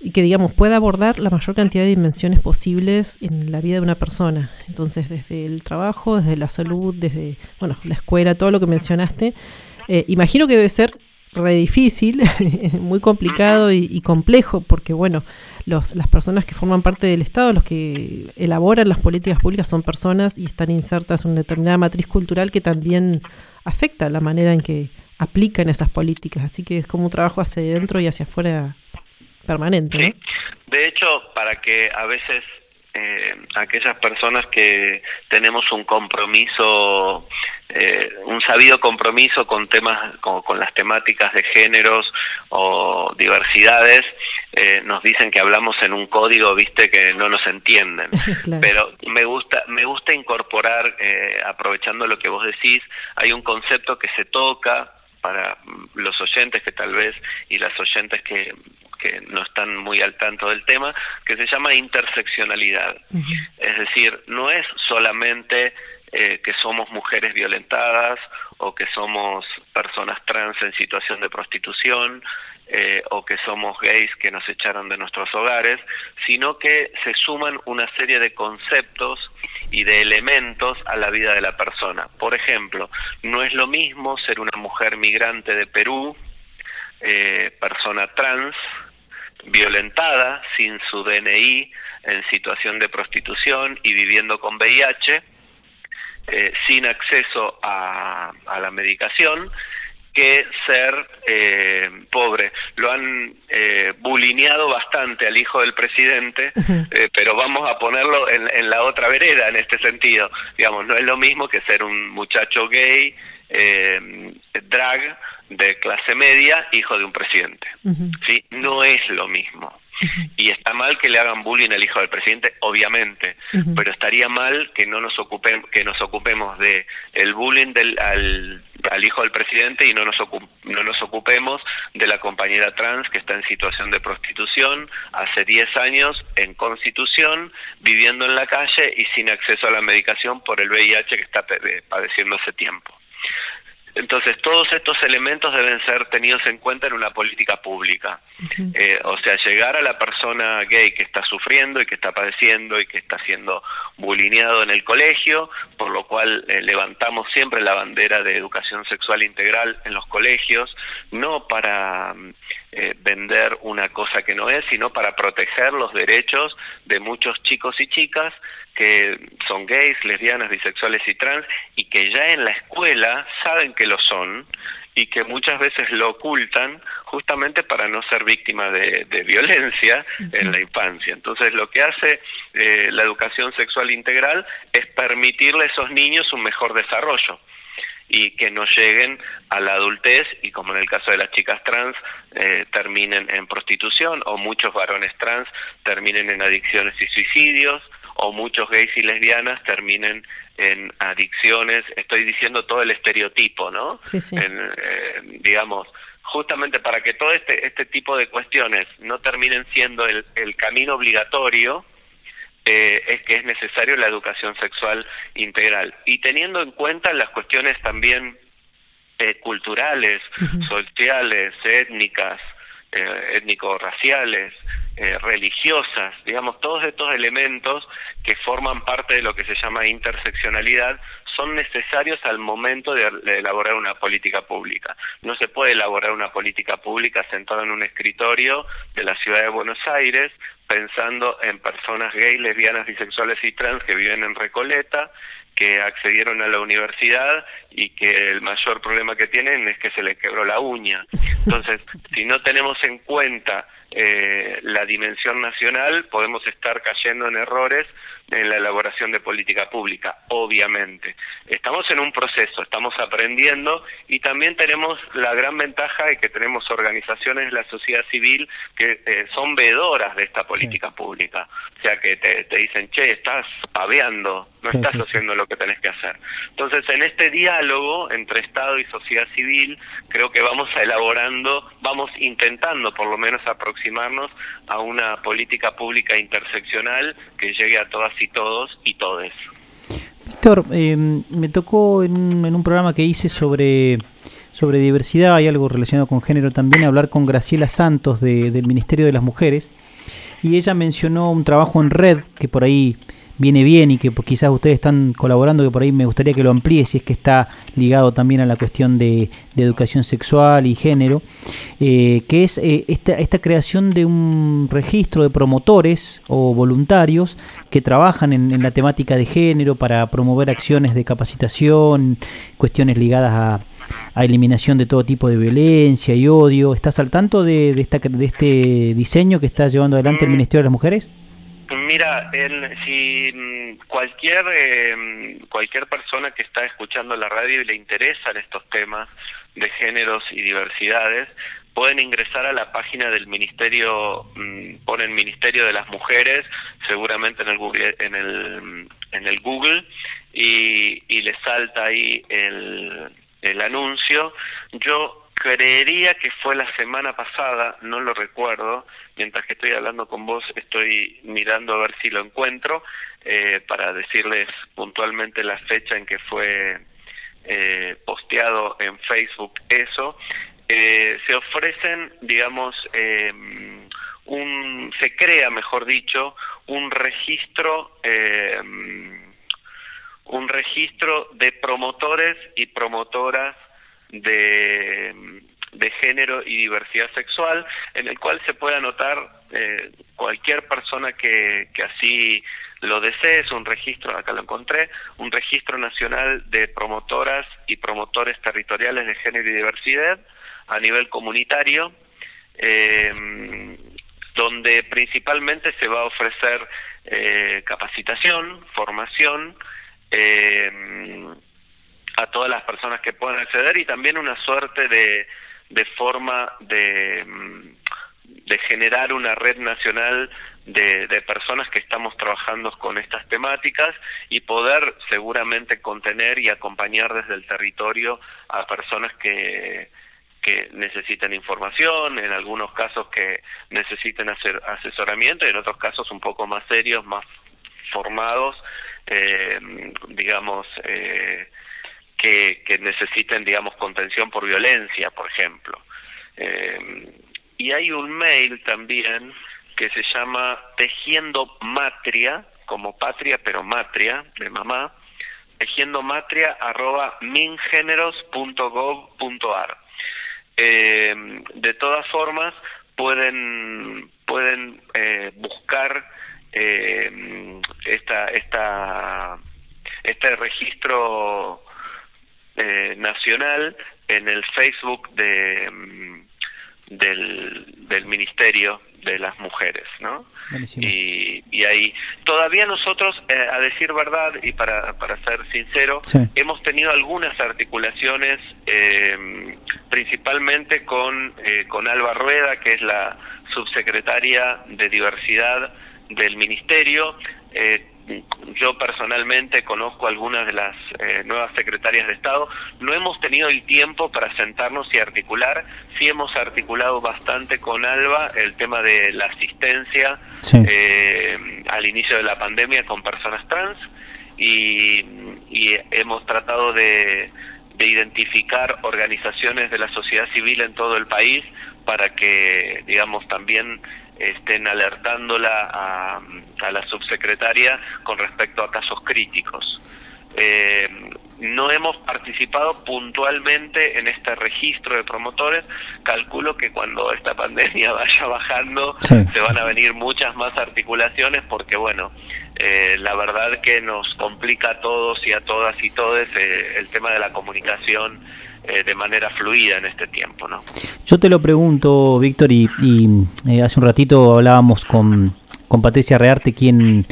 y que digamos pueda abordar la mayor cantidad de dimensiones posibles en la vida de una persona. Entonces, desde el trabajo, desde la salud, desde bueno, la escuela, todo lo que mencionaste, eh, imagino que debe ser re difícil, <laughs> muy complicado y, complejo, porque bueno, los, las personas que forman parte del Estado, los que elaboran las políticas públicas son personas y están insertas en una determinada matriz cultural que también afecta la manera en que aplican esas políticas. Así que es como un trabajo hacia adentro y hacia afuera permanente. Sí. De hecho, para que a veces eh, aquellas personas que tenemos un compromiso, eh, un sabido compromiso con temas, con, las temáticas de géneros o diversidades, eh, nos dicen que hablamos en un código, viste, que no nos entienden. <laughs> Pero me gusta, me gusta incorporar, eh, aprovechando lo que vos decís, hay un concepto que se toca para los oyentes que tal vez y las oyentes que que no están muy al tanto del tema, que se llama interseccionalidad. Es decir, no es solamente eh, que somos mujeres violentadas o que somos personas trans en situación de prostitución eh, o que somos gays que nos echaron de nuestros hogares, sino que se suman una serie de conceptos y de elementos a la vida de la persona. Por ejemplo, no es lo mismo ser una mujer migrante de Perú, eh, persona trans, violentada sin su DNI en situación de prostitución y viviendo con VIH, eh, sin acceso a, la medicación, que ser eh, pobre. Lo han eh, bulineado bastante al hijo del presidente, eh, pero vamos a ponerlo en, en, la otra vereda en este sentido. Digamos, no es lo mismo que ser un muchacho gay, drag, de clase media, hijo de un presidente. ¿sí? No es lo mismo. Y está mal que le hagan bullying al hijo del presidente, obviamente, pero estaría mal que no nos ocupemos, que nos ocupemos de el bullying del, al, al hijo del presidente y no nos, no nos ocupemos de la compañera trans que está en situación de prostitución hace 10 años en constitución, viviendo en la calle y sin acceso a la medicación por el VIH que está padeciendo hace tiempo. Entonces, todos estos elementos deben ser tenidos en cuenta en una política pública. Eh, o sea, llegar a la persona gay que está sufriendo y que está padeciendo y que está siendo bulineado en el colegio, por lo cual eh, levantamos siempre la bandera de educación sexual integral en los colegios, no para eh, vender una cosa que no es, sino para proteger los derechos de muchos chicos y chicas que son gays, lesbianas, bisexuales y trans y que ya en la escuela saben que lo son y que muchas veces lo ocultan justamente para no ser víctima de, violencia en la infancia. Entonces lo que hace eh, la educación sexual integral es permitirle a esos niños un mejor desarrollo y que no lleguen a la adultez y como en el caso de las chicas trans eh, terminen en prostitución o muchos varones trans terminen en adicciones y suicidios o muchos gays y lesbianas terminen en adicciones, estoy diciendo todo el estereotipo, ¿no? Sí, sí. Eh, digamos, justamente para que todo este, este tipo de cuestiones no terminen siendo el, el camino obligatorio, eh, es que es necesario la educación sexual integral. Y teniendo en cuenta las cuestiones también eh, culturales, sociales, étnicas, eh, étnico-raciales, eh, religiosas, digamos, todos estos elementos que forman parte de lo que se llama interseccionalidad son necesarios al momento de, elaborar una política pública. No se puede elaborar una política pública sentada en un escritorio de la ciudad de Buenos Aires pensando en personas gay, lesbianas, bisexuales y trans que viven en Recoleta, que accedieron a la universidad y que el mayor problema que tienen es que se les quebró la uña. Entonces, <laughs> si no tenemos en cuenta eh, la dimensión nacional, podemos estar cayendo en errores en la elaboración de política pública, obviamente. Estamos en un proceso, estamos aprendiendo y también tenemos la gran ventaja de que tenemos organizaciones de la sociedad civil que eh, son veedoras de esta política pública. O sea, que te, te, dicen, che, estás paveando, no estás haciendo lo que tenés que hacer. Entonces, en este diálogo entre Estado y sociedad civil, creo que vamos elaborando, vamos intentando por lo menos aproximarnos a una política pública interseccional que llegue a todas y todos y todes. Víctor, eh, me tocó en un, en un, programa que hice sobre, sobre diversidad y algo relacionado con género también hablar con Graciela Santos de, del Ministerio de las Mujeres y ella mencionó un trabajo en red que por ahí viene bien y que quizás ustedes están colaborando, que por ahí me gustaría que lo amplíe, si es que está ligado también a la cuestión de, educación sexual y género, eh, que es eh, esta, esta creación de un registro de promotores o voluntarios que trabajan en, la temática de género para promover acciones de capacitación, cuestiones ligadas a, a eliminación de todo tipo de violencia y odio. ¿Estás al tanto de, de, esta, de este diseño que está llevando adelante el Ministerio de las Mujeres? Mira, si cualquier eh, cualquier persona que está escuchando la radio y le interesan estos temas de géneros y diversidades, pueden ingresar a la página del ministerio, mmm, ponen Ministerio de las Mujeres, seguramente en el Google, en el, en el Google y, y les salta ahí el, el anuncio. Yo creería que fue la semana pasada, no lo recuerdo, mientras que estoy hablando con vos estoy mirando a ver si lo encuentro eh, para decirles puntualmente la fecha en que fue eh, posteado en Facebook eso. Eh, se ofrecen, digamos, eh, un, se crea, mejor dicho, un registro, eh, un registro de promotores y promotoras de, de género y diversidad sexual, en el cual se puede anotar eh, cualquier persona que, que así lo desee, es un registro, acá lo encontré, un registro nacional de promotoras y promotores territoriales de género y diversidad a nivel comunitario, eh, donde principalmente se va a ofrecer eh, capacitación, formación, eh, a todas las personas que puedan acceder y también una suerte de, de forma de, de generar una red nacional de, de, personas que estamos trabajando con estas temáticas y poder seguramente contener y acompañar desde el territorio a personas que, que necesiten información, en algunos casos que necesiten hacer asesoramiento y en otros casos un poco más serios, más formados, eh, digamos, eh, que, necesiten, digamos, contención por violencia, por ejemplo. y hay un mail también que se llama Tejiendo Matria, como patria, pero matria, de mamá, tejiendomatria arroba mingeneros.gov.ar. Eh, de todas formas, pueden, pueden eh, buscar eh, esta, esta, este registro eh, nacional en el Facebook de, mm, del, del Ministerio de las mujeres, ¿no? Y, y, ahí todavía nosotros, eh, a decir verdad y para, para ser sincero, hemos tenido algunas articulaciones, eh, principalmente con, eh, con Alba Rueda, que es la subsecretaria de diversidad del ministerio. Yo personalmente conozco algunas de las eh, nuevas secretarias de Estado, no hemos tenido el tiempo para sentarnos y articular, sí hemos articulado bastante con Alba el tema de la asistencia eh, al inicio de la pandemia con personas trans y, hemos tratado de, de identificar organizaciones de la sociedad civil en todo el país para que, digamos, también estén alertándola a, a la subsecretaria con respecto a casos críticos. Eh, no hemos participado puntualmente en este registro de promotores. Calculo que cuando esta pandemia <laughs> vaya bajando se van a venir muchas más articulaciones porque, bueno, eh, la verdad que nos complica a todos y a todas y todes eh, el tema de la comunicación eh, de manera fluida en este tiempo. ¿no? Yo te lo pregunto, Víctor, y, eh, hace un ratito hablábamos con, con Patricia Rearte, quien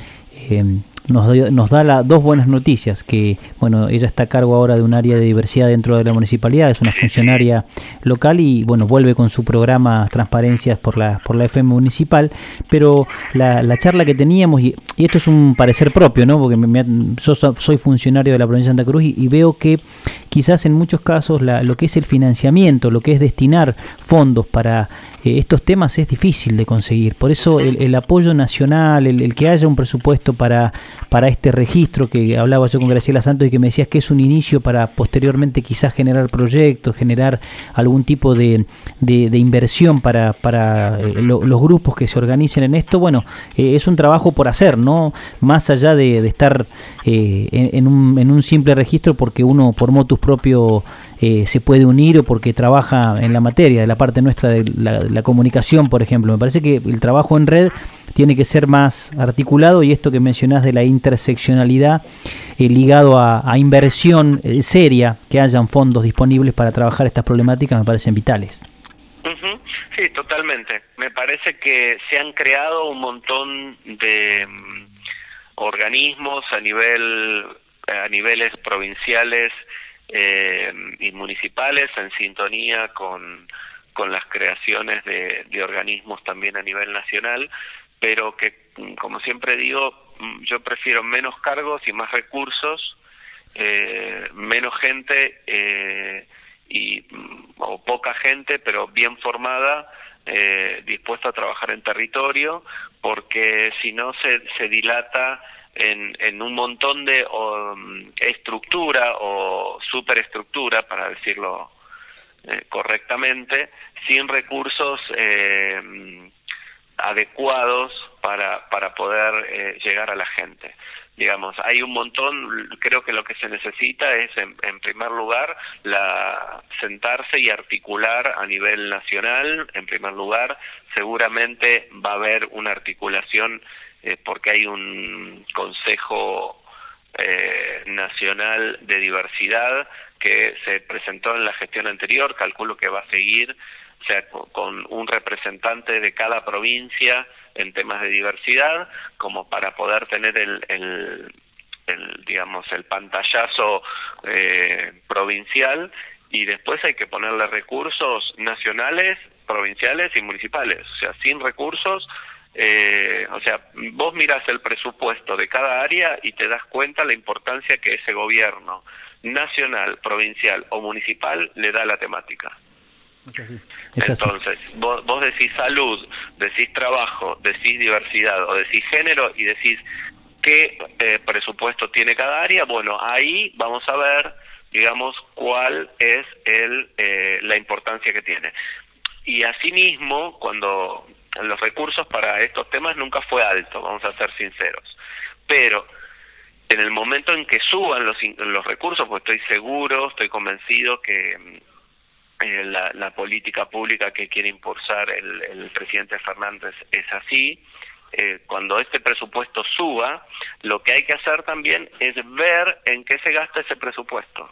nos, nos da la, dos buenas noticias, que bueno, ella está a cargo ahora de un área de diversidad dentro de la municipalidad, es una <laughs> funcionaria local y bueno, vuelve con su programa Transparencias por la, por la FM municipal, pero la, la charla que teníamos, y, esto es un parecer propio, ¿no? porque me, yo soy funcionario de la provincia de Santa Cruz y, veo que quizás en muchos casos la, lo que es el financiamiento, lo que es destinar fondos para eh, estos temas es difícil de conseguir, por eso el, el apoyo nacional, el, el que haya un presupuesto para para este registro que hablaba yo con Graciela Santos y que me decías que es un inicio para posteriormente quizás generar proyectos, generar algún tipo de, de, inversión para, para eh, los grupos que se organicen en esto. Bueno, eh, es un trabajo por hacer, ¿no? Más allá de, estar eh, en, un, en un simple registro porque uno por motus propio se puede unir o porque trabaja en la materia, de la parte nuestra de la comunicación, por ejemplo. Me parece que el trabajo en red tiene que ser más articulado y esto que mencionás de la interseccionalidad eh, ligado a, inversión eh, seria, que hayan fondos disponibles para trabajar estas problemáticas, me parecen vitales. Sí, totalmente. Me parece que se han creado un montón de mm, organismos a nivel a niveles provinciales eh, y municipales en sintonía con, con las creaciones de, de organismos también a nivel nacional pero que, como siempre digo, yo prefiero menos cargos y más recursos, eh, menos gente eh, y o poca gente, pero bien formada, eh, dispuesta a trabajar en territorio, porque si no se, se dilata en, en un montón de estructura o superestructura, para decirlo eh, correctamente, sin recursos eh, adecuados para, para poder eh, llegar a la gente. Digamos, hay un montón, creo que lo que se necesita es, en, en, primer lugar, la sentarse y articular a nivel nacional, en primer lugar, seguramente va a haber una articulación eh, porque hay un Consejo eh, Nacional de Diversidad que se presentó en la gestión anterior, calculo que va a seguir o sea, con un representante de cada provincia en temas de diversidad, como para poder tener el, el, digamos, el pantallazo eh, provincial y después hay que ponerle recursos nacionales, provinciales y municipales. O sea, sin recursos, eh, o sea, vos miras el presupuesto de cada área y te das cuenta la importancia que ese gobierno nacional, provincial o municipal le da a la temática. Entonces, vos, vos decís salud, decís trabajo, decís diversidad o decís género y decís qué eh, presupuesto tiene cada área, bueno, ahí vamos a ver digamos, cuál es el, eh, la importancia que tiene. Y asimismo, cuando los recursos para estos temas nunca fue alto, vamos a ser sinceros. Pero en el momento en que suban los, los recursos, pues estoy seguro, estoy convencido que eh, la, la, política pública que quiere impulsar el, el presidente Fernández es así, eh, cuando este presupuesto suba, lo que hay que hacer también es ver en qué se gasta ese presupuesto.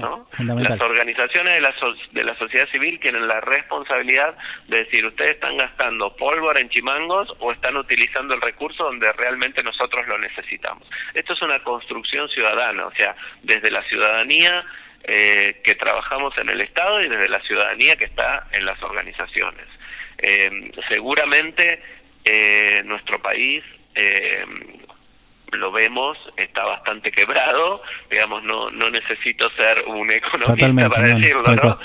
¿No? Las organizaciones de la, de la sociedad civil tienen la responsabilidad de decir, ustedes están gastando pólvora en chimangos o están utilizando el recurso donde realmente nosotros lo necesitamos. Esto es una construcción ciudadana, o sea, desde la ciudadanía eh, que trabajamos en el Estado y desde la ciudadanía que está en las organizaciones. Eh, seguramente eh, nuestro país eh, lo vemos, está bastante quebrado, digamos, no, no necesito ser un economista para decirlo, ¿no?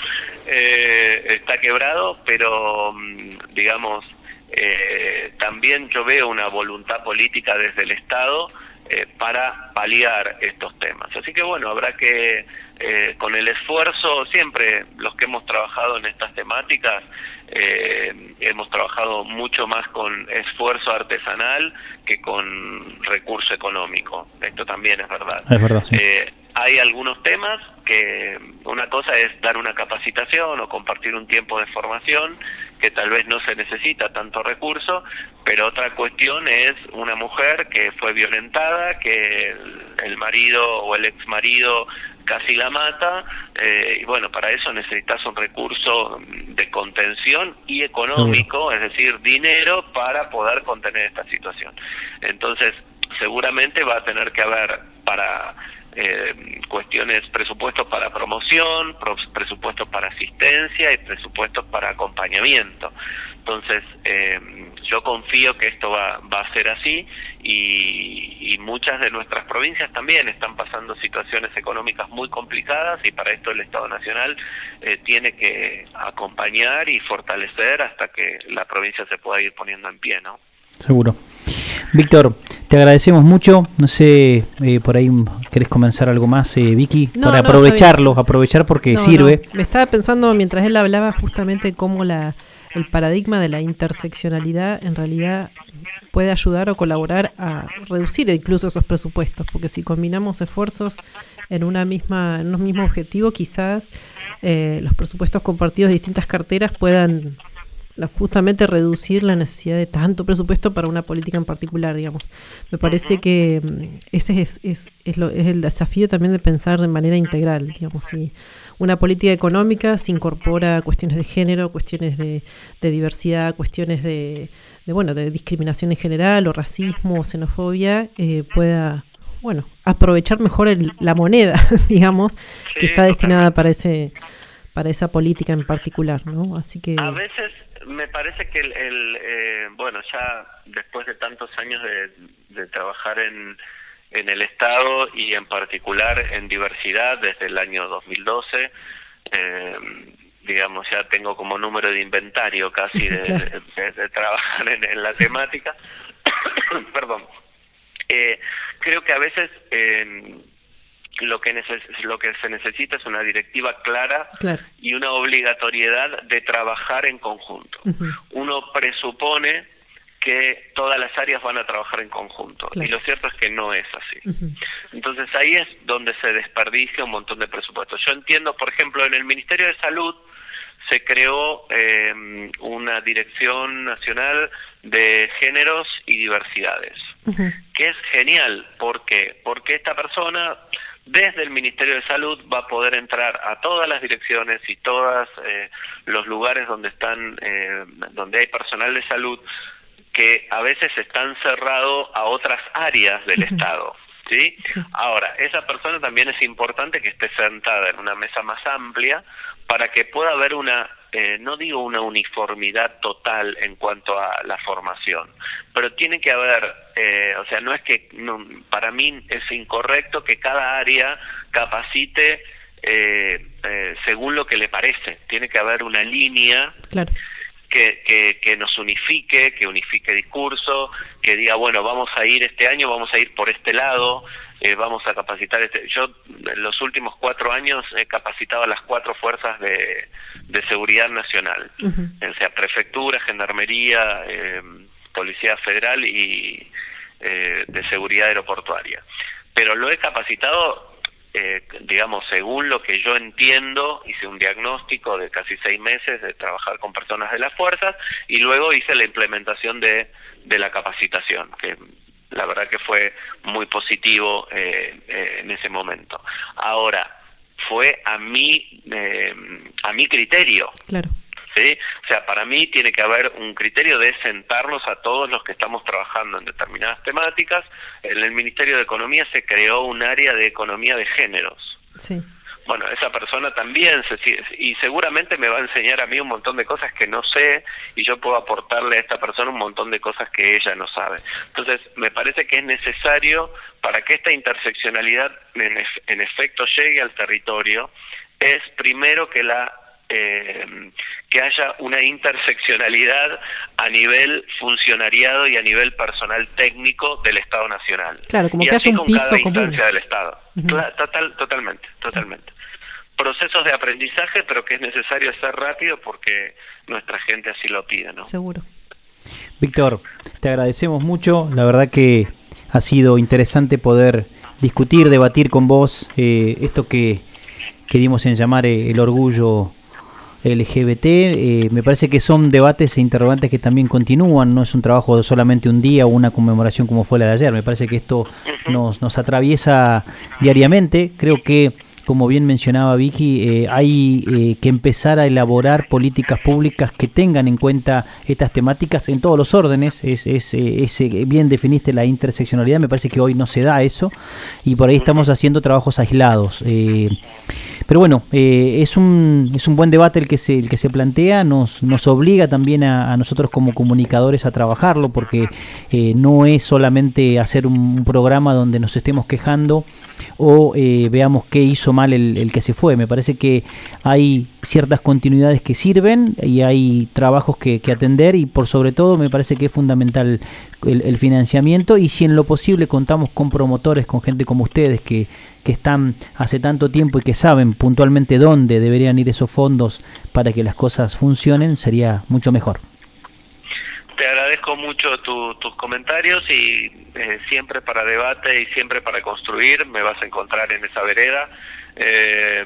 Eh, está quebrado, pero mm, digamos, eh, también yo veo una voluntad política desde el Estado eh, para paliar estos temas. Así que bueno, habrá que, eh, con el esfuerzo, siempre los que hemos trabajado en estas temáticas, eh, hemos trabajado mucho más con esfuerzo artesanal que con recurso económico. Esto también es verdad. Es verdad, sí. Hay algunos temas que una cosa es dar una capacitación o compartir un tiempo de formación que tal vez no se necesita tanto recurso, pero otra cuestión es una mujer que fue violentada, que el, el marido o el ex marido casi la mata, eh, y bueno, para eso necesitas un recurso de contención y económico, es decir, dinero para poder contener esta situación. Entonces, seguramente va a tener que haber para eh, cuestiones, presupuestos para promoción, presupuestos para asistencia y presupuestos para acompañamiento. Entonces, eh, yo confío que esto va, va a ser así y, y, muchas de nuestras provincias también están pasando situaciones económicas muy complicadas y para esto el Estado Nacional eh, tiene que acompañar y fortalecer hasta que la provincia se pueda ir poniendo en pie, ¿no? Seguro. Víctor, te agradecemos mucho. No sé, eh, por ahí querés comenzar algo más, eh, Vicky, No, para no, aprovecharlo, aprovechar porque No, sirve. Me estaba pensando mientras él hablaba justamente cómo la, el paradigma de la interseccionalidad en realidad puede ayudar o colaborar a reducir incluso esos presupuestos, porque si combinamos esfuerzos en una misma, en un mismo objetivo, quizás eh, los presupuestos compartidos de distintas carteras puedan justamente reducir la necesidad de tanto presupuesto para una política en particular, digamos. Me parece que mm, ese es, es, es, lo, es el desafío también de pensar de manera integral, digamos. Si una política económica se incorpora cuestiones de género, cuestiones de, de diversidad, cuestiones de, de, bueno, de discriminación en general, o racismo, o xenofobia, eh, pueda bueno, aprovechar mejor el- la moneda, <laughs> digamos, que está destinada para ese para esa política en particular, ¿no? Así que A veces me parece que el, el, eh, bueno, ya después de tantos años de, de trabajar en, en el Estado y en particular en diversidad desde el año 2012, eh, digamos, ya tengo como número de inventario casi de, Claro. de- de trabajar en, en la Sí. temática. <coughs> Perdón. Eh, creo que a veces eh, lo que lo que se necesita es una directiva clara claro. y una obligatoriedad de trabajar en conjunto. Uno presupone que todas las áreas van a trabajar en conjunto Claro. y lo cierto es que no es así. Entonces ahí es donde se desperdicia un montón de presupuestos. Yo entiendo, por ejemplo, en el Ministerio de Salud se creó eh, una dirección nacional de géneros y diversidades que es genial. ¿Por qué? Porque esta persona desde el Ministerio de Salud va a poder entrar a todas las direcciones y todos los lugares donde están, eh, donde hay personal de salud que a veces están cerrados a otras áreas del. Estado. ¿Sí? Sí. Ahora, esa persona también es importante que esté sentada en una mesa más amplia para que pueda haber una, eh, no digo una uniformidad total en cuanto a la formación, pero tiene que haber, eh, o sea, no es que, no, para mí es incorrecto que cada área capacite eh, eh, según lo que le parece, tiene que haber una línea Claro. que, que, que nos unifique, que unifique discurso, que diga, bueno, vamos a ir este año, vamos a ir por este lado, eh, vamos a capacitar. Este, yo en los últimos cuatro años he capacitado a las cuatro fuerzas de, seguridad nacional, o sea, prefectura, gendarmería, eh, policía federal y eh, de seguridad aeroportuaria. Pero lo he capacitado, digamos, según lo que yo entiendo, hice un diagnóstico de casi seis meses de trabajar con personas de las fuerzas y luego hice la implementación de, de la capacitación, que la verdad que fue muy positivo eh, eh, en ese momento. Ahora, fue a mi, eh, a mi criterio. Claro. ¿Sí? O sea, para mí tiene que haber un criterio de sentarnos a todos los que estamos trabajando en determinadas temáticas. En el Ministerio de Economía se creó un área de economía de géneros. Sí bueno, esa persona también se, y seguramente me va a enseñar a mí un montón de cosas que no sé y yo puedo aportarle a esta persona un montón de cosas que ella no sabe. Entonces, me parece que es necesario para que esta interseccionalidad en, efecto llegue al territorio, es primero que la eh, que haya una interseccionalidad a nivel funcionariado y a nivel personal técnico del Estado Nacional. Claro, como y que así un con piso cada común. instancia del Estado. Total, totalmente, totalmente procesos de aprendizaje, pero que es necesario hacer rápido porque nuestra gente así lo pide, ¿no? Seguro. Víctor, te agradecemos mucho. La verdad que ha sido interesante poder discutir, debatir con vos eh, esto que, que dimos en llamar eh, el orgullo LGBT. Eh, me parece que son debates e interrogantes que también continúan, no es un trabajo de solamente un día o una conmemoración como fue la de ayer. Me parece que esto nos, nos atraviesa diariamente. Creo que como bien mencionaba Vicky, eh, hay eh, que empezar a elaborar políticas públicas que tengan en cuenta estas temáticas en todos los órdenes. Es, es, eh, bien definiste la interseccionalidad, me parece que hoy no se da eso y por ahí estamos haciendo trabajos aislados. pero bueno, es, un, es un buen debate el que se, el que se plantea, nos, nos obliga también a, nosotros como comunicadores a trabajarlo porque no es solamente hacer un programa donde nos estemos quejando o veamos qué hizo mal el, que se fue. Me parece que hay ciertas continuidades que sirven y hay trabajos que, atender y por sobre todo me parece que es fundamental el, financiamiento y si en lo posible contamos con promotores, con gente como ustedes que, que están hace tanto tiempo y que saben puntualmente dónde deberían ir esos fondos para que las cosas funcionen, sería mucho mejor te agradezco mucho tus comentarios y eh, siempre para debate y siempre para construir me vas a encontrar en esa vereda eh,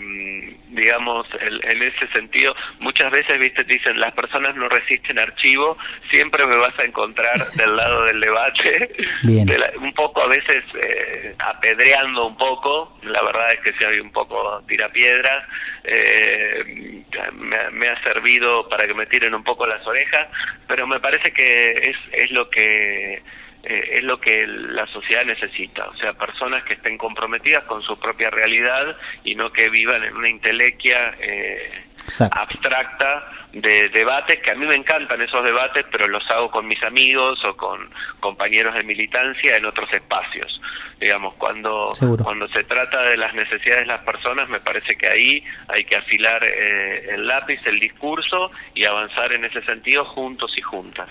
digamos, en ese sentido, muchas veces, viste, dicen, las personas no resisten archivo, siempre me vas a encontrar <laughs> del lado del debate, un poco a veces eh, apedreando un poco, la verdad es que si hay un poco tirapiedras, eh, me, me, ha servido para que me tiren un poco las orejas, pero me parece que es, es lo que eh, es lo que la sociedad necesita, o sea, personas que estén comprometidas con su propia realidad y no que vivan en una intelequia eh, abstracta de debates, que a mí me encantan esos debates, pero los hago con mis amigos o con compañeros de militancia en otros espacios. Digamos, cuando, cuando se trata de las necesidades de las personas, me parece que ahí hay que afilar eh, el lápiz, el discurso y avanzar en ese sentido juntos y juntas.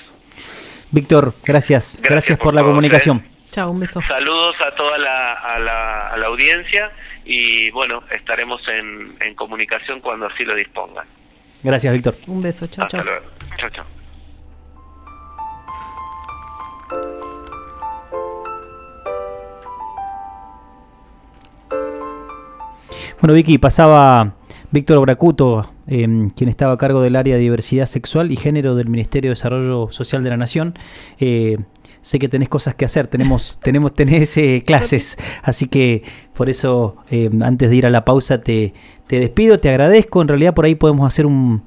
Víctor, gracias. Gracias, por, la comunicación. Chao, un beso. Saludos a toda la, a la, a la audiencia y bueno, estaremos en, en, comunicación cuando así lo dispongan. Gracias, Víctor. Un beso, chao, chao. Luego. Chao, chao. Bueno, Vicky, pasaba Víctor Bracuto, em, quien estaba a cargo del área de diversidad sexual y género del Ministerio de Desarrollo Social de la Nación. Eh, sé que tenés cosas que hacer, tenemos, <laughs> tenemos, tenés eh, clases, así que por eso em, antes de ir a la pausa te, te, despido, te agradezco. En realidad por ahí podemos hacer un,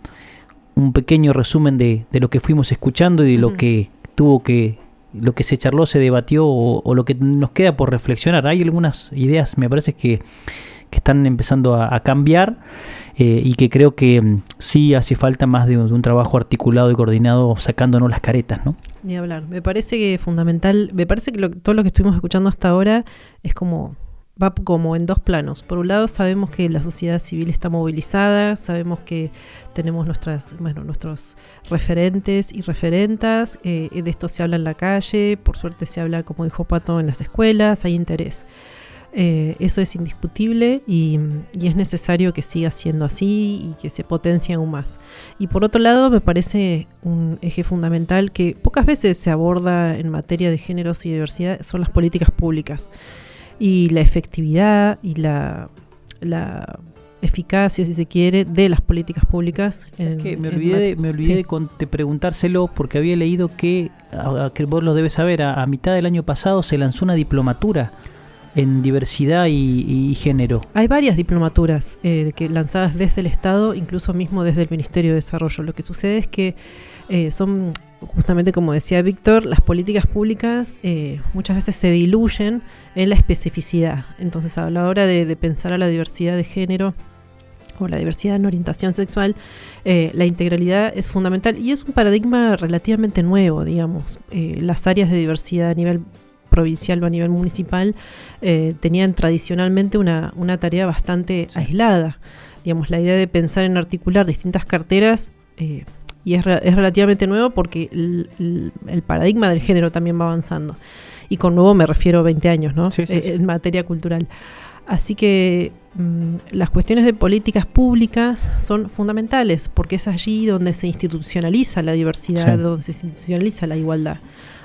un pequeño resumen de, de, lo que fuimos escuchando y de lo que tuvo que lo que se charló, se debatió o, lo que nos queda por reflexionar. Hay algunas ideas, me parece que que están empezando a, cambiar eh, y que creo que mm, sí hace falta más de un, trabajo articulado y coordinado sacándonos las caretas, ¿no? Ni hablar. Me parece que fundamental, me parece que todo lo que estuvimos escuchando hasta ahora es como va como en dos planos. Por un lado, sabemos que la sociedad civil está movilizada, sabemos que tenemos nuestras, bueno, nuestros referentes y referentas, eh, de esto se habla en la calle, por suerte se habla, como dijo Pato, en las escuelas, hay interés. Eh, eso es indiscutible y, y es necesario que siga siendo así y que se potencie aún más. Y por otro lado, me parece un eje fundamental que pocas veces se aborda en materia de géneros y diversidad son las políticas públicas y la efectividad y la, la eficacia, si se quiere, de las políticas públicas. Es en- que me olvidé, de, mate- me olvidé Sí. de, con- de preguntárselo porque había leído que, a- a- que vos lo debes saber, a, a mitad del año pasado se lanzó una diplomatura en diversidad y, género. Hay varias diplomaturas eh, que lanzadas desde el Estado, incluso mismo desde el Ministerio de Desarrollo. Lo que sucede es que eh, son, justamente como decía Víctor, las políticas públicas eh, muchas veces se diluyen en la especificidad. Entonces, a la hora de, pensar a la diversidad de género o la diversidad en orientación sexual, eh, la integralidad es fundamental y es un paradigma relativamente nuevo, digamos. Las áreas de diversidad a nivel provincial o a nivel municipal eh, tenían tradicionalmente una, una tarea bastante aislada. Digamos, la idea de pensar en articular distintas carteras eh, y es, re- es relativamente nuevo porque el, el- el paradigma del género también va avanzando. Y con nuevo me refiero a 20 años, ¿no? Sí, sí, Eh. En materia cultural. Así que mm, las cuestiones de políticas públicas son fundamentales porque es allí donde se institucionaliza la diversidad, Sí. donde se institucionaliza la igualdad.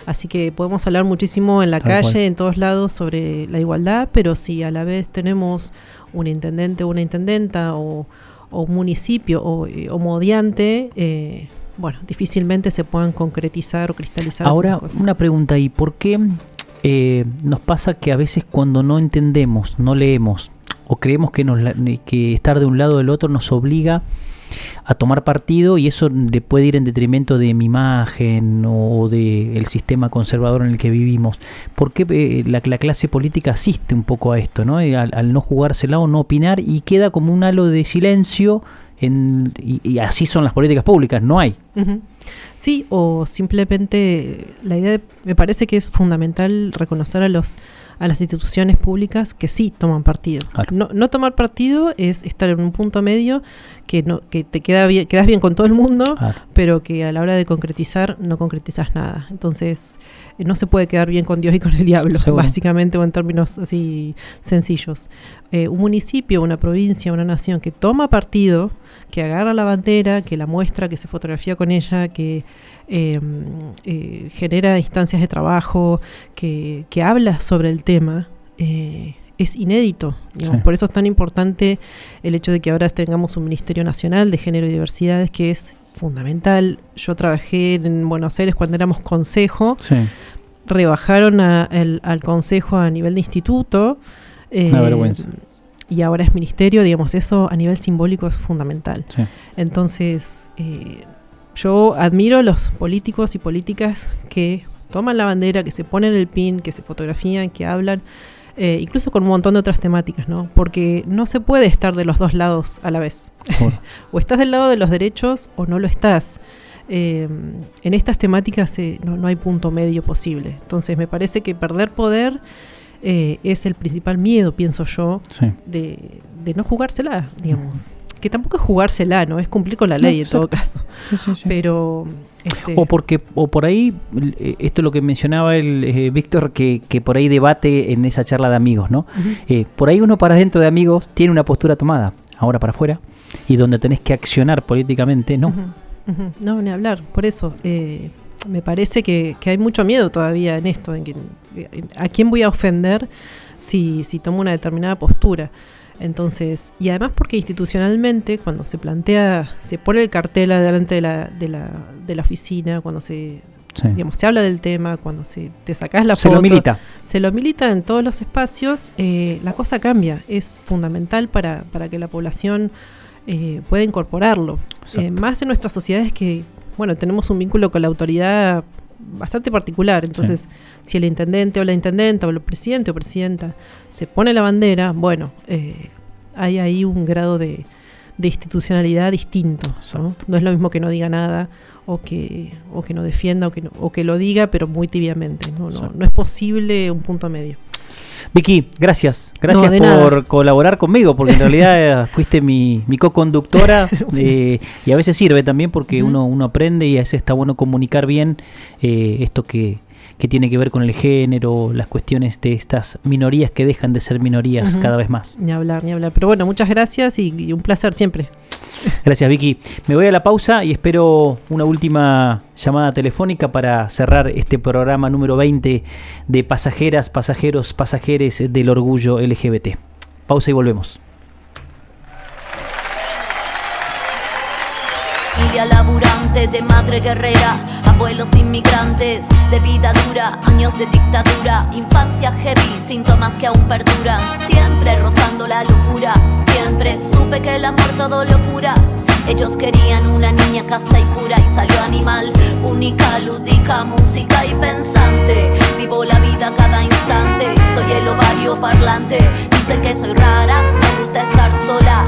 Así que podemos hablar muchísimo en la Tal calle, cual. en todos lados, sobre la igualdad, pero si a la vez tenemos un intendente o una intendenta o, o un municipio o, eh, o modiante, eh, bueno, difícilmente se puedan concretizar o cristalizar. Ahora, cosas. una pregunta ahí, ¿por qué eh, nos pasa que a veces cuando no entendemos, no leemos o creemos que, nos, que estar de un lado o del otro nos obliga a tomar partido y eso le puede ir en detrimento de mi imagen o del sistema conservador en el que vivimos. ¿Por qué eh, la, la clase política asiste un poco a esto, ¿no? Eh, Al, al no jugársela o no opinar y queda como un halo de silencio en, y, y así son las políticas públicas, no hay. Sí, o simplemente la idea de- me parece que es fundamental reconocer a los a las instituciones públicas que sí toman partido. Claro. No, no tomar partido es estar en un punto medio que no que te queda bien, quedas bien con todo el mundo, Claro. pero que a la hora de concretizar no concretizas nada. Entonces, eh, no se puede quedar bien con Dios y con el diablo, Seguro. básicamente, o en términos así sencillos. Eh, un municipio, una provincia, una nación que toma partido, que agarra la bandera, que la muestra, que se fotografía con ella, que eh, eh, genera instancias de trabajo, que, que habla sobre el tema, eh, es inédito. digamos. Sí. Por eso es tan importante el hecho de que ahora tengamos un Ministerio Nacional de Género y Diversidades que es fundamental. Yo trabajé en Buenos Aires cuando éramos consejo, Sí. rebajaron a- el- al consejo a nivel de instituto. Una eh, vergüenza. Y ahora es ministerio, digamos, eso a nivel simbólico es fundamental. Sí. Entonces, eh, yo admiro a los políticos y políticas que toman la bandera, que se ponen el pin, que se fotografían, que hablan, eh, incluso con un montón de otras temáticas, ¿no? Porque no se puede estar de los dos lados a la vez. <laughs> O estás del lado de los derechos o no lo estás. Eh, en estas temáticas eh, no, no hay punto medio posible. Entonces, me parece que perder poder eh, es el principal miedo, pienso yo, Sí. de, de no jugársela, digamos. Que tampoco es jugársela, ¿no? Es cumplir con la No, ley en todo caso. Sí. Pero. este, O porque o por ahí, eh, esto es lo que mencionaba el eh, Víctor, que, que por ahí debate en esa charla de amigos, ¿no? Eh, por ahí uno para dentro de amigos tiene una postura tomada, ahora para afuera, y donde tenés que accionar políticamente, no. No, ni hablar. Por eso, eh, me parece que, que hay mucho miedo todavía en esto. En que, en- ¿A quién voy a ofender si, si tomo una determinada postura? Entonces, y además porque institucionalmente, cuando se plantea, se pone el cartel adelante de la, de la, de la oficina, cuando se, Sí. digamos, se habla del tema, cuando se, te sacás la Se foto, lo milita. se lo milita en todos los espacios, eh, la cosa cambia. Es fundamental para, para que la población eh, pueda incorporarlo. Eh, más en nuestras sociedades que, bueno, tenemos un vínculo con la autoridad bastante particular. Entonces, si el intendente o la intendenta o el presidente o presidenta se pone la bandera, bueno, eh, hay ahí un grado de, de institucionalidad distinto. ¿no? No es lo mismo que no diga nada o que, o que no defienda o que, no- o que lo diga, pero muy tibiamente. No, no, no es posible un punto medio. Vicky, gracias. Gracias No, por nada. colaborar conmigo, porque en realidad <laughs> fuiste mi, mi co-conductora <laughs> eh, y a veces sirve también porque uno, uno aprende y a veces está bueno comunicar bien eh, esto que, que tiene que ver con el género, las cuestiones de estas minorías que dejan de ser minorías cada vez más. Ni hablar, ni hablar. Pero bueno, muchas gracias y, y un placer siempre. Gracias Vicky. Me voy a la pausa y espero una última llamada telefónica para cerrar este programa número 20 de pasajeras, pasajeros, pasajeres del orgullo LGBT. Pausa y volvemos. laburante de madre guerrera, abuelos inmigrantes de vida dura, años de dictadura, infancia heavy, síntomas que aún perduran, siempre rozando la locura, siempre supe que el amor todo lo cura. Ellos querían una niña casta y pura y salió animal, única, lúdica, música y pensante. Vivo la vida cada instante, soy el ovario parlante. Dicen que soy rara, me gusta estar sola.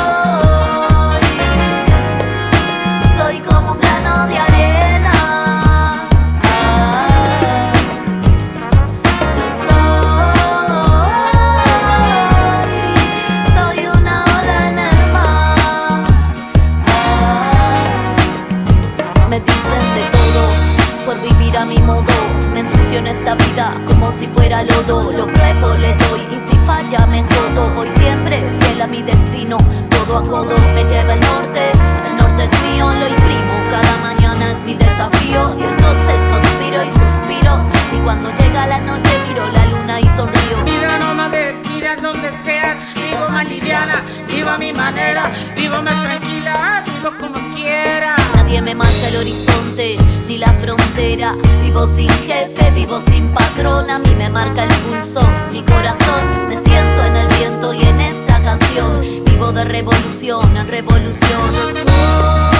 Fuera lodo. Lo pruebo, le doy y si falla me jodo. Voy siempre fiel a mi destino. Codo a codo me lleva el norte. El norte es mío, lo imprimo. Cada mañana es mi desafío. Y entonces conspiro y suspiro. Y cuando llega la noche miro la luna y sonrío. Donde sea, vivo más liviana, vivo a mi manera, vivo más tranquila, vivo como quiera. Nadie me marca el horizonte ni la frontera. Vivo sin jefe, vivo sin patrón. A mí me marca el pulso, mi corazón. Me siento en el viento y en esta canción. Vivo de revolución en revolución.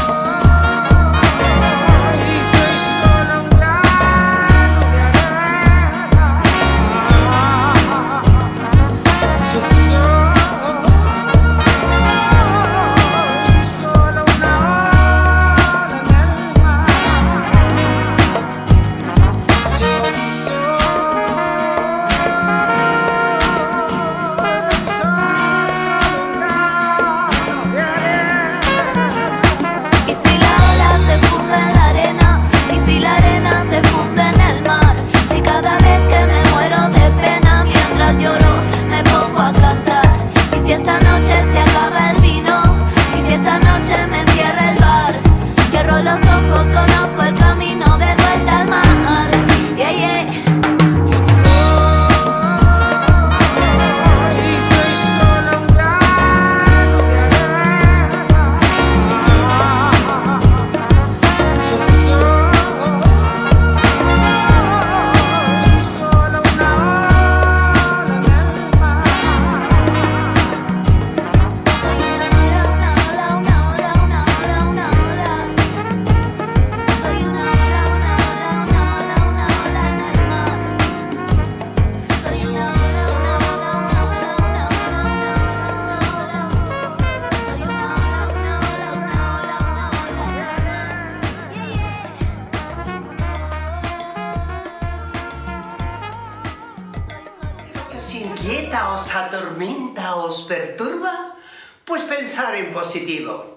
Atormenta, os perturba? Pues pensar en positivo.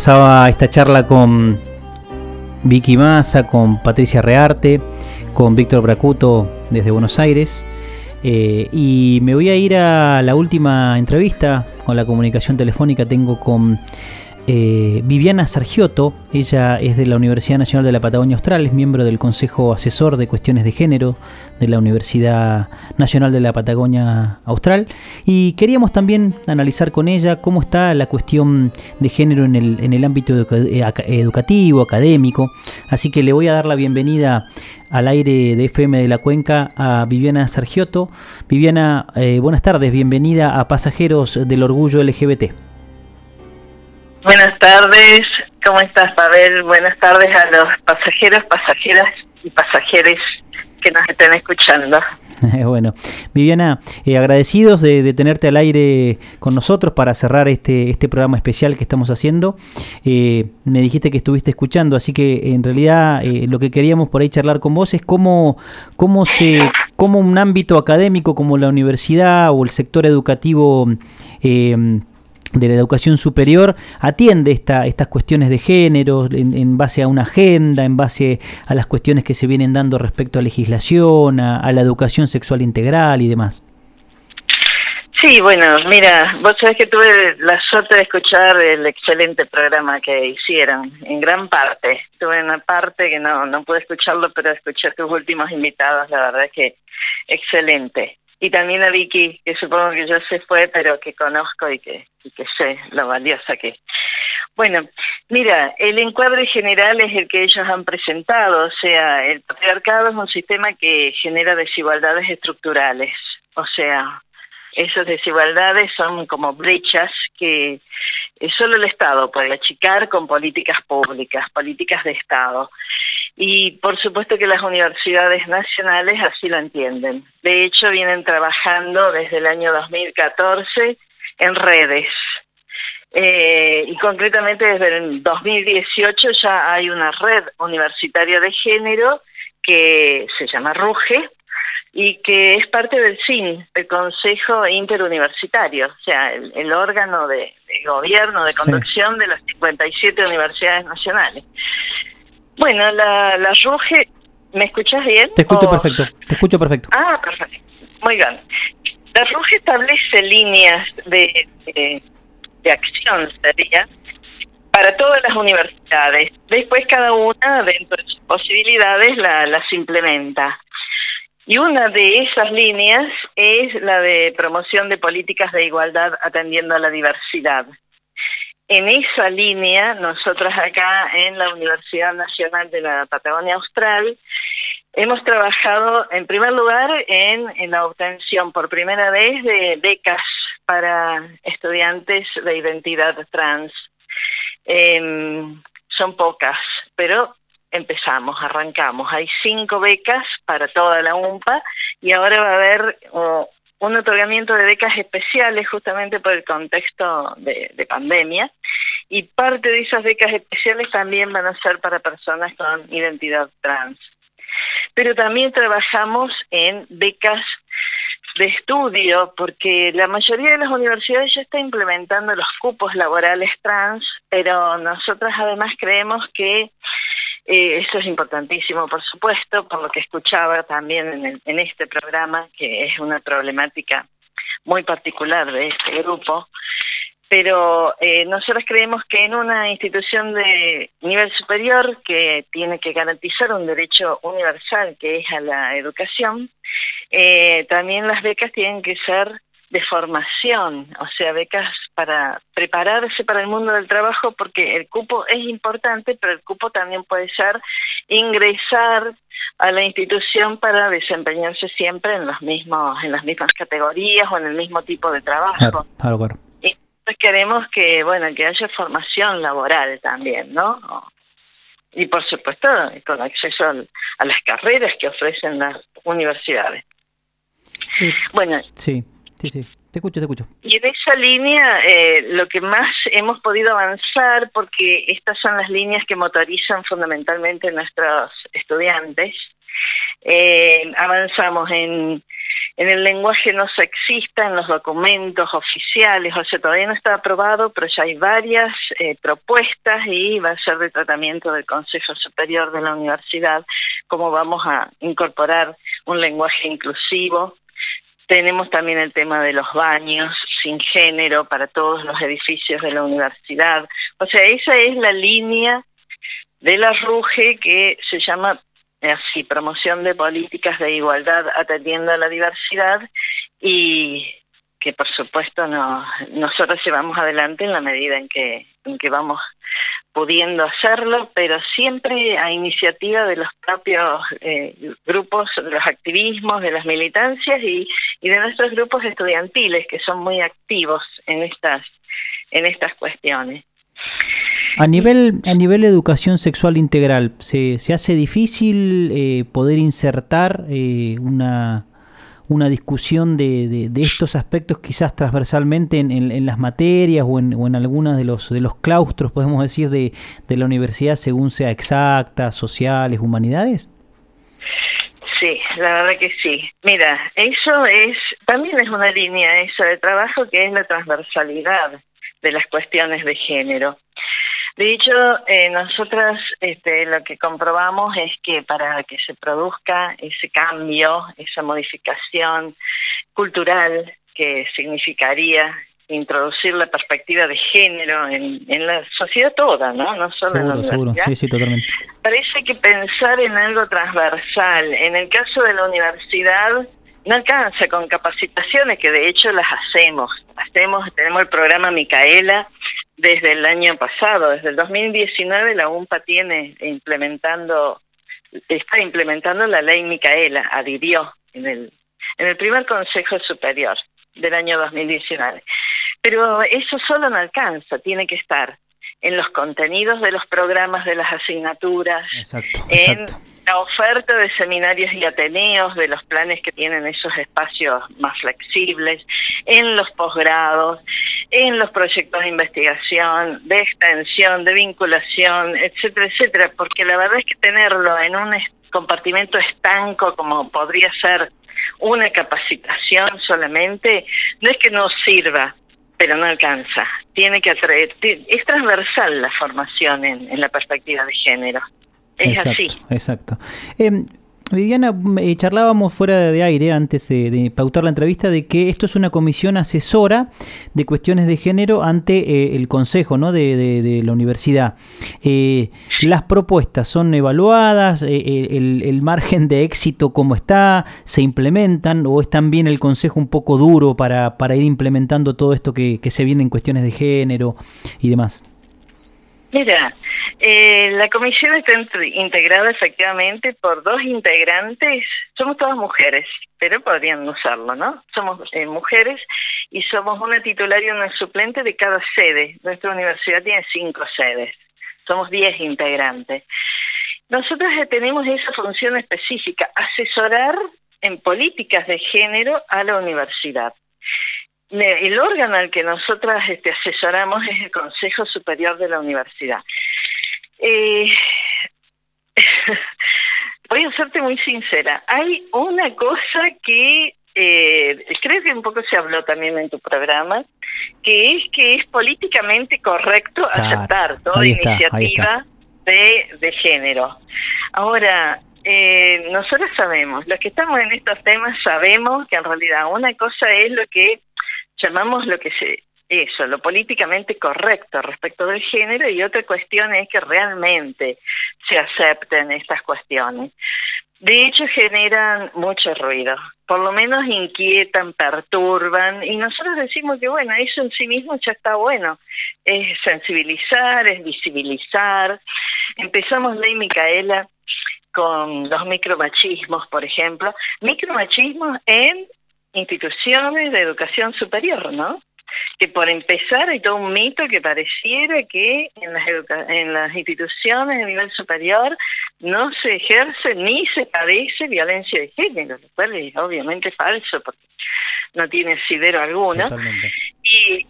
Pasaba esta charla con Vicky Massa, con Patricia Rearte, con Víctor Bracuto desde Buenos Aires. Eh, y me voy a ir a la última entrevista con la comunicación telefónica. Tengo con eh, Viviana Sargiotto, ella es de la Universidad Nacional de la Patagonia Austral, es miembro del Consejo Asesor de Cuestiones de Género de la Universidad Nacional de la Patagonia Austral y queríamos también analizar con ella cómo está la cuestión de género en el, en el ámbito eh, educativo, académico, así que le voy a dar la bienvenida al aire de FM de la Cuenca a Viviana Sargiotto. Viviana, eh, buenas tardes, bienvenida a Pasajeros del Orgullo LGBT. Buenas tardes, ¿cómo estás, Pavel? Buenas tardes a los pasajeros, pasajeras y pasajeros que nos estén escuchando. <laughs> bueno, Viviana, eh, agradecidos de, tenerte al aire con nosotros para cerrar este, este programa especial que estamos haciendo. Eh, me dijiste que estuviste escuchando, así que en realidad eh, lo que queríamos por ahí charlar con vos es cómo, cómo, se, cómo un ámbito académico como la universidad o el sector educativo de la educación superior atiende esta, estas cuestiones de género en, base a una agenda, en base a las cuestiones que se vienen dando respecto a legislación, a, la educación sexual integral y demás. Sí, bueno, mira, vos sabés que tuve la suerte de escuchar el excelente programa que hicieron, en gran parte. Tuve una parte que no, no pude escucharlo, pero escuché a tus últimos invitados, la verdad es que excelente y también a Vicky, que supongo que ya se fue, pero que conozco y que, y que sé lo valiosa que es. Bueno, mira, el encuadre general es el que ellos han presentado, o sea, el patriarcado es un sistema que genera desigualdades estructurales, o sea, esas desigualdades son como brechas que solo el Estado puede achicar con políticas públicas, políticas de Estado. Y por supuesto que las universidades nacionales así lo entienden. De hecho, vienen trabajando desde el año 2014 en redes. Eh, y concretamente desde el 2018 ya hay una red universitaria de género que se llama RUGE, y que es parte del CIN, el Consejo Interuniversitario, o sea, el, órgano de, gobierno, de conducción de las 57 universidades nacionales. Bueno, la, la RUGE, ¿me escuchas bien? Te escucho perfecto, te escucho perfecto. Ah, perfecto. Muy bien. La RUGE establece líneas de, de, acción, sería, para todas las universidades. Después cada una, dentro de sus posibilidades, la, las implementa. Y una de esas líneas es la de promoción de políticas de igualdad atendiendo a la diversidad. En esa línea, nosotros acá en la Universidad Nacional de la Patagonia Austral, hemos trabajado en primer lugar en, la obtención por primera vez de becas para estudiantes de identidad trans. Em, son pocas, pero empezamos, arrancamos. Hay cinco becas para toda la UMPA y ahora va a haber un otorgamiento de becas especiales justamente por el contexto de, pandemia y parte de esas becas especiales también van a ser para personas con identidad trans. Pero también trabajamos en becas de estudio, porque la mayoría de las universidades ya está implementando los cupos laborales trans, pero nosotras además creemos que eh, eso es importantísimo, por supuesto, por lo que escuchaba también en, este programa, que es una problemática muy particular de este grupo. Pero eh, nosotros creemos que en una institución de nivel superior que tiene que garantizar un derecho universal que es a la educación, eh, también las becas tienen que ser de formación, o sea, becas para prepararse para el mundo del trabajo, porque el cupo es importante, pero el cupo también puede ser ingresar a la institución para desempeñarse siempre en los mismos, en las mismas categorías o en el mismo tipo de trabajo. Y pues queremos que, bueno, que haya formación laboral también, ¿no? Y por supuesto, con acceso a las carreras que ofrecen las universidades. Bueno, sí. Sí, sí. Te escucho, te escucho. Y en esa línea, eh, lo que más hemos podido avanzar, porque estas son las líneas que motorizan fundamentalmente nuestros estudiantes, eh, avanzamos en, el lenguaje no sexista, en los documentos oficiales, o sea, todavía no está aprobado, pero ya hay varias eh, propuestas y va a ser de tratamiento del Consejo Superior de la Universidad, cómo vamos a incorporar un lenguaje inclusivo. Tenemos también el tema de los baños sin género para todos los edificios de la universidad. O sea, esa es la línea de la RUGE que se llama así, promoción de políticas de igualdad atendiendo a la diversidad y que por supuesto no, nosotros llevamos adelante en la medida en que, en que vamos pudiendo hacerlo, pero siempre a iniciativa de los propios eh, grupos, de los activismos, de las militancias y, y de nuestros grupos estudiantiles que son muy activos en estas en estas cuestiones. A nivel, a nivel educación sexual integral, ¿se, se hace difícil eh, poder insertar eh, una, una discusión de, de, estos aspectos quizás transversalmente en, en, las materias o en, o en algunos de los, de los claustros, podemos decir, de, de la universidad según sea exacta, sociales, humanidades? Sí, la verdad que sí. Mira, eso es, también es una línea eso de trabajo que es la transversalidad de las cuestiones de género. De hecho, eh, nosotras este, lo que comprobamos es que para que se produzca ese cambio, esa modificación cultural que significaría introducir la perspectiva de género en, en la sociedad toda, ¿no? No solo en la universidad. Sí, sí, totalmente. Parece que pensar en algo transversal. En el caso de la universidad, no alcanza con capacitaciones que de hecho las hacemos. Hacemos, tenemos el programa Micaela desde el año pasado, desde el 2019 la UMPA tiene implementando está implementando la ley Micaela, adhirió en el en el primer Consejo Superior del año 2019. Pero eso solo no alcanza, tiene que estar en los contenidos de los programas de las asignaturas, exacto, en la oferta de seminarios y ateneos de los planes que tienen esos espacios más flexibles, en los posgrados, en los proyectos de investigación, de extensión, de vinculación, etcétera, etcétera, porque la verdad es que tenerlo en un compartimento estanco como podría ser una capacitación solamente, no es que no sirva, pero no alcanza. Tiene que atraer, es transversal la formación en, en la perspectiva de género. Es exacto, así. Exacto. Eh, Viviana, eh, charlábamos fuera de aire antes de, de, pautar la entrevista de que esto es una comisión asesora de cuestiones de género ante eh, el Consejo ¿no? de, la universidad. Eh, las propuestas son evaluadas, eh, el, el, margen de éxito cómo está, se implementan o es también el Consejo un poco duro para, para ir implementando todo esto que, que se viene en cuestiones de género y demás. Mira, eh, la comisión está integrada efectivamente por dos integrantes, somos todas mujeres, pero podrían usarlo, ¿no? Somos eh, mujeres y somos una titular y una suplente de cada sede. Nuestra universidad tiene cinco sedes, somos diez integrantes. Nosotros tenemos esa función específica, asesorar en políticas de género a la universidad el órgano al que nosotras este, asesoramos es el Consejo Superior de la Universidad. Eh, <laughs> voy a serte muy sincera. Hay una cosa que eh, creo que un poco se habló también en tu programa, que es que es políticamente correcto claro, aceptar toda está, iniciativa de, de género. Ahora, eh, nosotros sabemos, los que estamos en estos temas sabemos que en realidad una cosa es lo que llamamos lo que se eso, lo políticamente correcto respecto del género y otra cuestión es que realmente se acepten estas cuestiones. De hecho, generan mucho ruido, por lo menos inquietan, perturban, y nosotros decimos que, bueno, eso en sí mismo ya está bueno, es sensibilizar, es visibilizar. Empezamos Ley Micaela con los micromachismos, por ejemplo, micromachismos en instituciones de educación superior, ¿no? Que por empezar hay todo un mito que pareciera que en las, en las instituciones de nivel superior no se ejerce ni se padece violencia de género, lo cual es obviamente falso porque no tiene asidero alguno. Y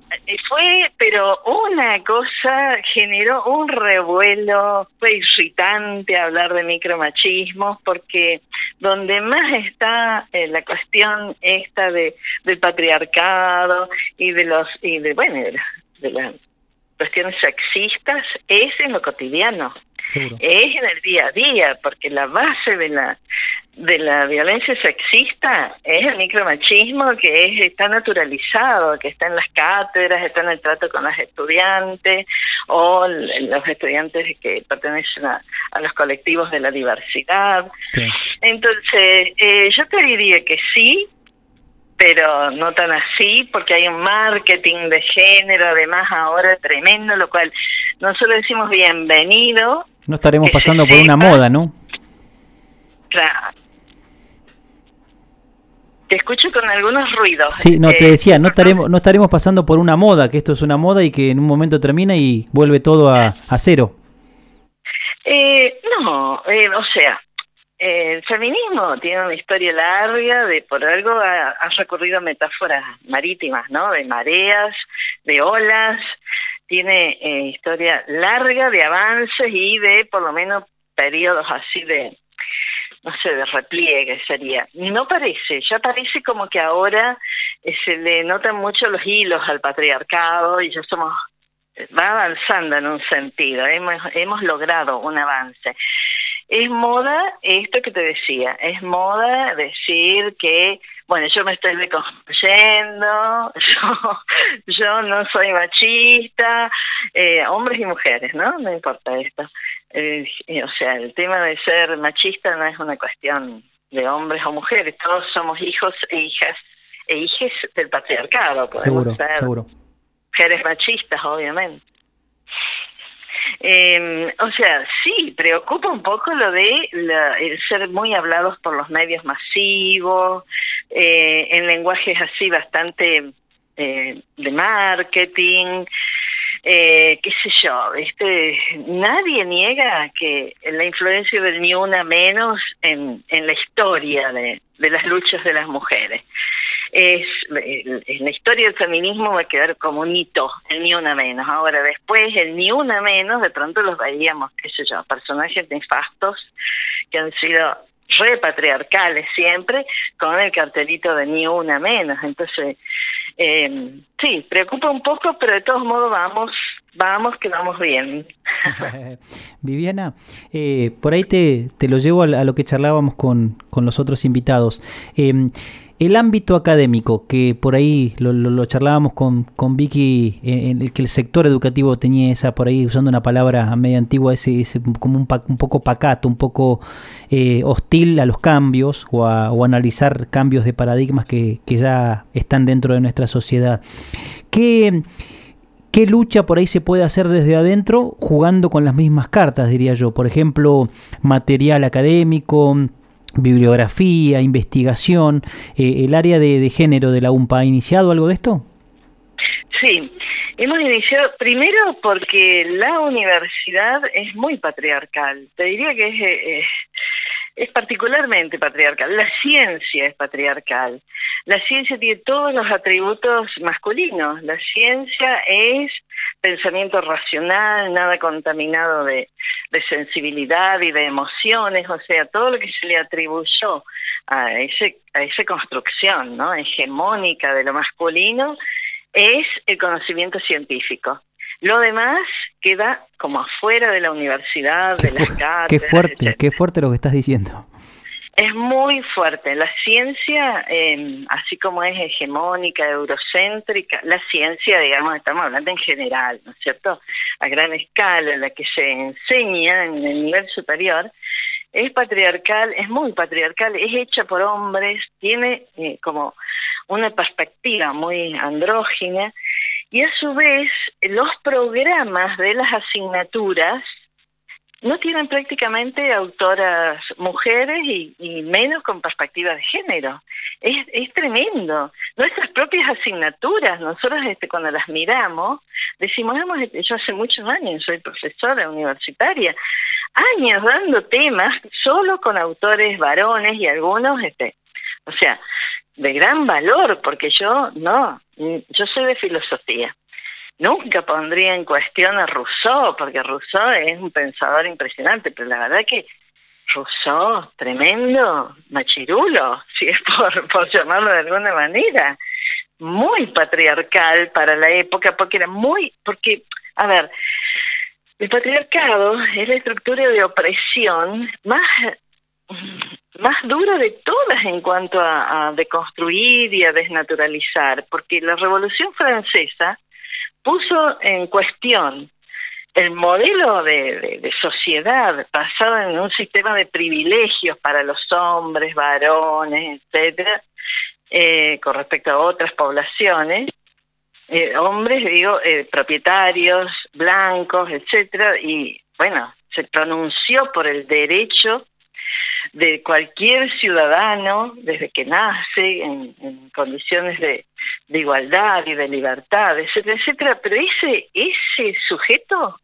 fue, pero pero una cosa generó un revuelo, fue irritante hablar de micromachismos, porque donde más está eh, la cuestión esta de del patriarcado y de los y de bueno de, la- de las cuestiones sexistas es en lo cotidiano. Es en el día a día porque la base de la de la violencia sexista es el micromachismo que es, está naturalizado, que está en las cátedras, está en el trato con las estudiantes o los estudiantes que pertenecen a, a los colectivos de la diversidad. Entonces, eh, yo te diría que sí, pero no tan así, porque hay un marketing de género, además ahora tremendo, lo cual nosotros decimos bienvenido, No estaremos pasando por una sepa. moda, ¿no? Claro. Te escucho con algunos ruidos. Sí, no, te Eh, decía, no estaremos, no estaremos pasando por una moda, que esto es una moda y que en un momento termina y vuelve todo a, a cero. Eh, no, eh, o sea, eh, el feminismo tiene una historia larga, de por algo ha, ha recorrido metáforas marítimas, ¿no? De mareas, de olas, tiene eh, historia larga de avances y de por lo menos periodos así de, no sé, de repliegue sería. No parece, ya parece como que ahora eh, se le notan mucho los hilos al patriarcado y ya somos va avanzando en un sentido, hemos, hemos logrado un avance. Es moda esto que te decía, es moda decir que, bueno, yo me estoy reconstruyendo, <laughs> yo, yo no soy machista, eh, hombres y mujeres, ¿no? No importa esto. Eh, o sea, el tema de ser machista no es una cuestión de hombres o mujeres, todos somos hijos e hijas e hijes del patriarcado, podemos Seguro, ser seguro. mujeres machistas, obviamente. Eh, o sea, sí, preocupa un poco lo de la- ser muy hablados por los medios masivos, eh, en lenguajes así bastante eh, de marketing, eh, qué sé yo, este, nadie niega que la influencia del ni una menos en, en la historia de las luchas de las mujeres. Es, la historia del feminismo va a quedar como un hito, el ni una menos. Ahora, después, el ni una menos, de pronto los veíamos, qué sé yo, personajes nefastos que han sido repatriarcales siempre, con el cartelito de ni una menos. Entonces, eh, sí, preocupa un poco, pero de todos modos vamos, vamos que vamos bien. <laughs> Viviana, eh, por ahí te, te lo llevo a, a lo que charlábamos con, con los otros invitados. Eh, el ámbito académico, que por ahí lo, lo- charlábamos con, con Vicky, eh, en el que el sector educativo tenía esa, por ahí usando una palabra media antigua, ese, ese como un, un poco pacato, un poco eh, hostil a los cambios o a, o analizar cambios de paradigmas que, que ya están dentro de nuestra sociedad. ¿Qué, ¿Qué lucha por ahí se puede hacer desde adentro jugando con las mismas cartas, diría yo? Por ejemplo, material académico, bibliografía, investigación. Eh, ¿El área de, de género de la UMPA ha iniciado algo de esto? Sí, hemos iniciado primero porque la universidad es muy patriarcal. Te diría que es, eh, eh, es particularmente patriarcal. La ciencia es patriarcal. La ciencia tiene todos los atributos masculinos. La ciencia es pensamiento racional, nada contaminado de, de sensibilidad y de emociones, o sea, todo lo que se le atribuyó a, ese, a esa construcción ¿no? hegemónica de lo masculino es el conocimiento científico. Lo demás queda como afuera de la universidad, de las cátedras. Qué fuerte, etcétera. qué fuerte lo que estás diciendo. Es muy fuerte. La ciencia, eh, así como es hegemónica, eurocéntrica, la ciencia, digamos, estamos hablando en general, ¿no es cierto? A gran escala, la que se enseña en el nivel superior, es patriarcal, es muy patriarcal, es hecha por hombres, tiene eh, como una perspectiva muy andrógina y a su vez los programas de las asignaturas no tienen prácticamente autoras mujeres y, menos con perspectiva de género. Es, es tremendo. Nuestras propias asignaturas, nosotros este, cuando las miramos, decimos, hemos, yo hace muchos años soy profesora universitaria, años dando temas solo con autores varones y algunos, este, o sea, de gran valor, porque yo no, yo soy de filosofía. Nunca pondría en cuestión a Rousseau, porque Rousseau es un pensador impresionante, pero la verdad que Rousseau, tremendo machirulo, <laughs> si es por, por llamarlo de alguna manera, muy patriarcal para la época, porque era muy, porque, a ver, el patriarcado es la estructura de opresión más más dura de todas en cuanto a, a deconstruir y a desnaturalizar, porque la Revolución Francesa puso en cuestión el modelo de, de, sociedad basado en un sistema de privilegios para los hombres, varones, etcétera, eh, con respecto a otras poblaciones, eh, hombres, digo, eh, propietarios, blancos, etcétera, y bueno, se pronunció por el derecho de cualquier ciudadano desde que nace en, condiciones de, de, igualdad y de libertad, etcétera, etcétera. Pero ese, ese sujeto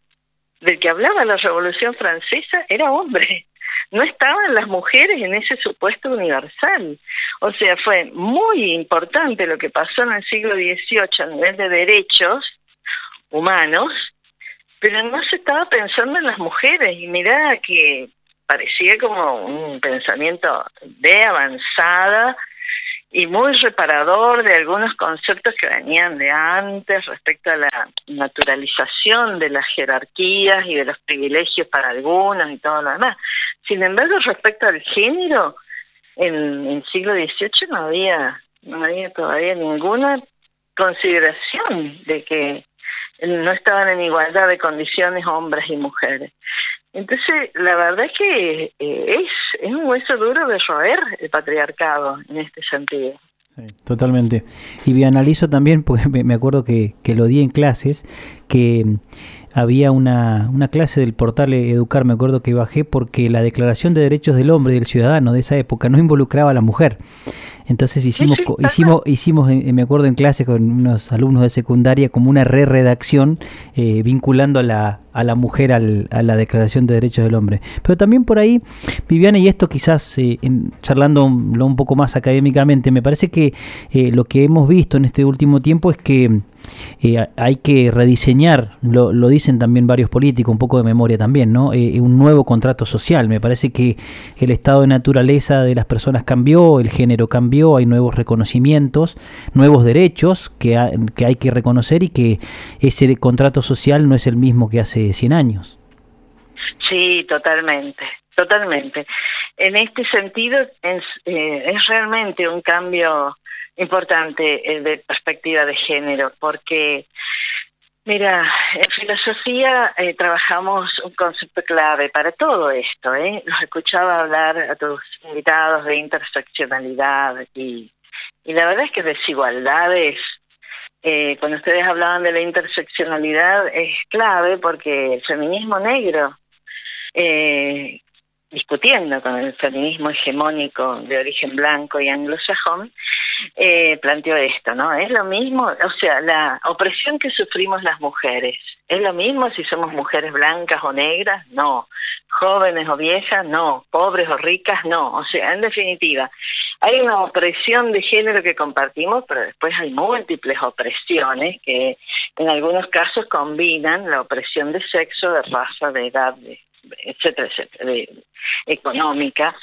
del que hablaba la Revolución Francesa era hombre. No estaban las mujeres en ese supuesto universal. O sea, fue muy importante lo que pasó en el siglo XVIII a nivel de derechos humanos, pero no se estaba pensando en las mujeres. Y mirá que parecía como un pensamiento de avanzada y muy reparador de algunos conceptos que venían de antes respecto a la naturalización de las jerarquías y de los privilegios para algunos y todo lo demás. Sin embargo, respecto al género, en el siglo XVIII no había, no había todavía ninguna consideración de que no estaban en igualdad de condiciones hombres y mujeres. Entonces, la verdad es que eh, es, es un hueso duro de roer el patriarcado en este sentido. Sí, totalmente. Y analizo también, porque me acuerdo que, que lo di en clases, que había una, una clase del portal Educar, me acuerdo que bajé porque la Declaración de Derechos del Hombre y del Ciudadano de esa época no involucraba a la mujer. Entonces hicimos, hicimos, hicimos, me acuerdo en clase con unos alumnos de secundaria como una re-redacción eh, vinculando a la, a la mujer al, a la Declaración de Derechos del Hombre. Pero también por ahí, Viviana, y esto quizás eh, en, charlando un, poco más académicamente, me parece que eh, lo que hemos visto en este último tiempo es que eh, hay que rediseñar, lo, dicen también varios políticos, un poco de memoria también, ¿no? Eh, un nuevo contrato social. Me parece que el estado de naturaleza de las personas cambió, el género cambió, hay nuevos reconocimientos, nuevos derechos que hay que reconocer y que ese contrato social no es el mismo que hace 100 años. Sí, totalmente, totalmente. En este sentido es, eh, es realmente un cambio importante el de perspectiva de género, porque, mira, en filosofía eh, trabajamos un concepto clave para todo esto. ¿eh? Los escuchaba hablar a tus invitados de interseccionalidad y, y la verdad es que desigualdades, eh, cuando ustedes hablaban de la interseccionalidad, es clave porque el feminismo negro eh, discutiendo con el feminismo hegemónico de origen blanco y anglosajón, eh, planteó esto, ¿no? Es lo mismo, o sea, la opresión que sufrimos las mujeres, ¿es lo mismo si somos mujeres blancas o negras? No. Jóvenes o viejas? No. Pobres o ricas? No. O sea, en definitiva, hay una opresión de género que compartimos, pero después hay múltiples opresiones que en algunos casos combinan la opresión de sexo, de raza, de edad, de etcétera, etcétera, de, económica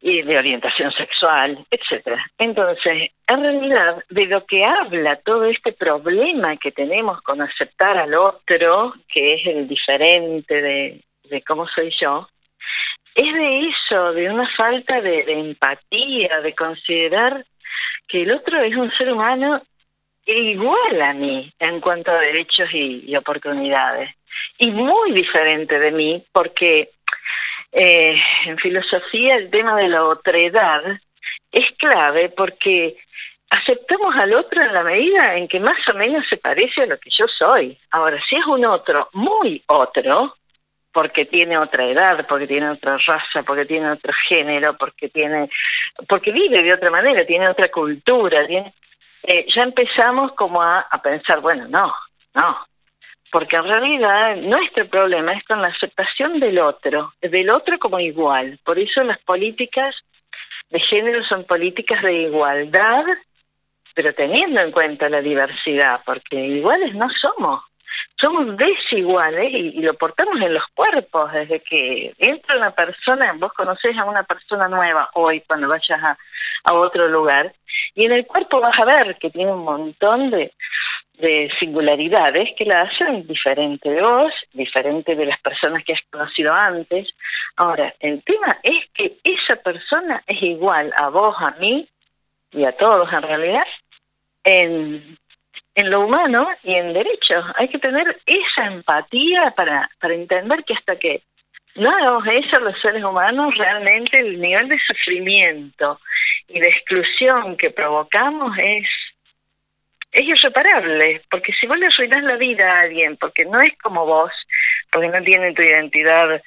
y de orientación sexual, etcétera. Entonces, en realidad, de lo que habla todo este problema que tenemos con aceptar al otro, que es el diferente de, de cómo soy yo, es de eso, de una falta de, empatía, de considerar que el otro es un ser humano igual a mí en cuanto a derechos y, y oportunidades y muy diferente de mí porque eh, en filosofía el tema de la otredad es clave porque aceptamos al otro en la medida en que más o menos se parece a lo que yo soy. Ahora, si es un otro muy otro, porque tiene otra edad, porque tiene otra raza, porque tiene otro género, porque tiene, porque vive de otra manera, tiene otra cultura, tiene, eh, ya empezamos como a, a pensar, bueno, no, no, porque en realidad nuestro problema es con la aceptación del otro, del otro como igual. Por eso las políticas de género son políticas de igualdad pero teniendo en cuenta la diversidad, porque iguales no somos, somos desiguales y, lo portamos en los cuerpos, desde que entra una persona, vos conocés a una persona nueva hoy cuando vayas a, a otro lugar, y en el cuerpo vas a ver que tiene un montón de, de singularidades que la hacen diferente de vos, diferente de las personas que has conocido antes. Ahora, el tema es que esa persona es igual a vos, a mí y a todos en realidad en, en lo humano y en derechos. Hay que tener esa empatía para, para entender que hasta que no hagamos eso los seres humanos, realmente el nivel de sufrimiento y de exclusión que provocamos es es irreparable, porque si vos le arruinás la vida a alguien, porque no es como vos, porque no tiene tu identidad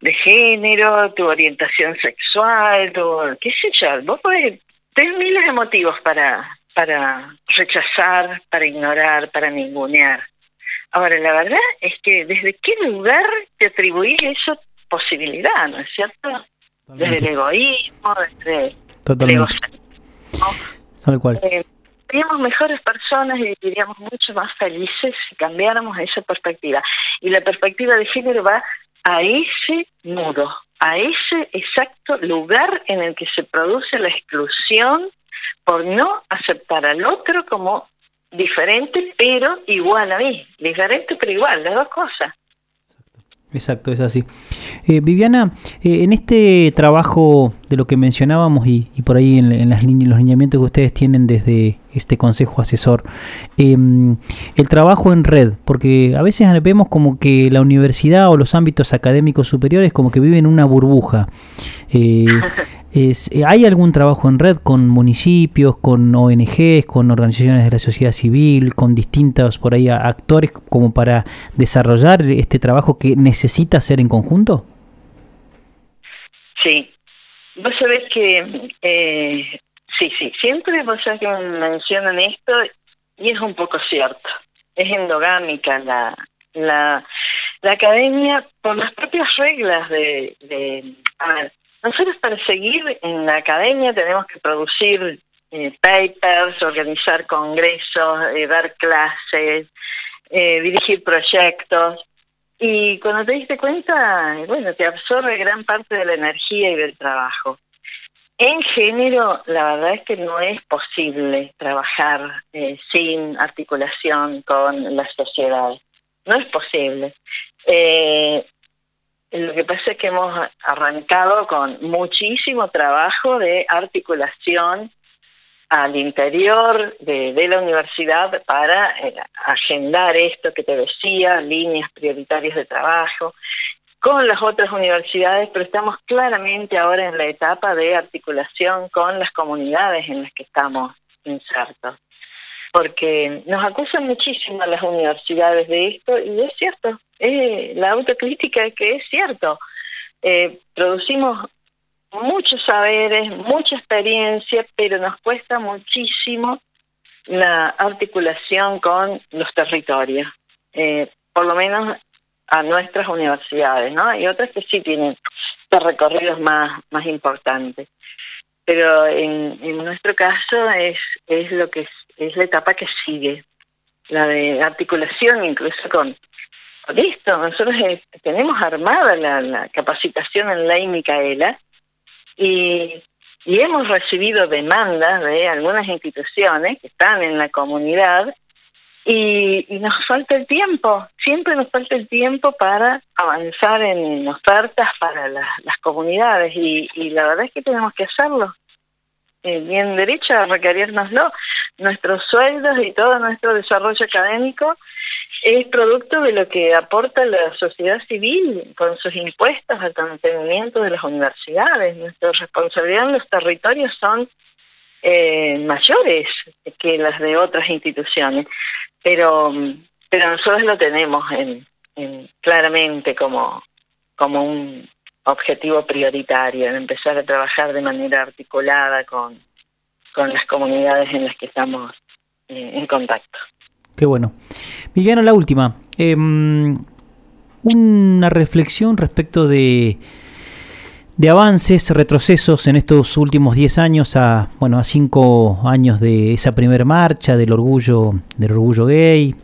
de género, tu orientación sexual, tu, qué sé yo, vos podés tener miles de motivos para, para rechazar, para ignorar, para ningunear. Ahora, la verdad es que desde qué lugar te atribuís esa posibilidad, ¿no es cierto? Desde el egoísmo, desde Totalmente. el egocentrismo. Tal cual. Eh, seríamos mejores personas y viviríamos mucho más felices si cambiáramos esa perspectiva. Y la perspectiva de género va a ese nudo, a ese exacto lugar en el que se produce la exclusión por no aceptar al otro como diferente pero igual a mí, diferente pero igual, las dos cosas. Exacto, es así. Eh, Viviana, eh, en este trabajo de lo que mencionábamos y, por ahí en, en las líneas, los lineamientos que ustedes tienen desde este consejo asesor, eh, el trabajo en red, porque a veces vemos como que la universidad o los ámbitos académicos superiores como que viven una burbuja. Eh, <laughs> es, eh, ¿Hay algún trabajo en red con municipios, con ONGs, con organizaciones de la sociedad civil, con distintos por ahí actores como para desarrollar este trabajo que necesita hacer en conjunto? Sí, vos sabés que, eh, sí, sí, siempre vos sabés que mencionan esto y es un poco cierto. Es endogámica la, la, la academia por las propias reglas de, de, a ver, nosotros para seguir en la academia tenemos que producir eh, papers, organizar congresos, eh, dar clases, eh, dirigir proyectos. Y cuando te diste cuenta, bueno, te absorbe gran parte de la energía y del trabajo. En género, la verdad es que no es posible trabajar eh, sin articulación con la sociedad. No es posible. Eh, lo que pasa es que hemos arrancado con muchísimo trabajo de articulación al interior de, la universidad para eh, agendar esto que te decía, líneas prioritarias de trabajo, con las otras universidades, pero estamos claramente ahora en la etapa de articulación con las comunidades en las que estamos insertos. Porque nos acusan muchísimo a las universidades de esto, y es cierto, eh, la autocrítica es que es cierto. Eh, producimos muchos saberes, mucha experiencia, pero nos cuesta muchísimo la articulación con los territorios, eh, por lo menos a nuestras universidades, ¿no? Hay otras que sí tienen recorridos más, más importantes. Pero en, en nuestro caso es, es lo que es, la etapa que sigue, la de articulación incluso con, con esto. Nosotros eh, tenemos armada la, la capacitación en ley Micaela, y, y hemos recibido demandas de algunas instituciones que están en la comunidad y, nos falta el tiempo, siempre nos falta el tiempo para avanzar en ofertas para la, las comunidades y, y, la verdad es que tenemos que hacerlo. Eh, bien derecho a requerirnoslo. Nuestros sueldos y todo nuestro desarrollo académico es producto de lo que aporta la sociedad civil con sus impuestos al mantenimiento de las universidades. Nuestra responsabilidad en los territorios son eh, mayores que las de otras instituciones, pero pero nosotros lo tenemos en, en claramente como como un objetivo prioritario, en empezar a trabajar de manera articulada con, con las comunidades en las que estamos eh, en contacto. Qué bueno. Viviana, la última. Eh, una reflexión respecto de, de avances, retrocesos en estos últimos 10 años a bueno a 5 años de esa primera marcha del orgullo del orgullo gay,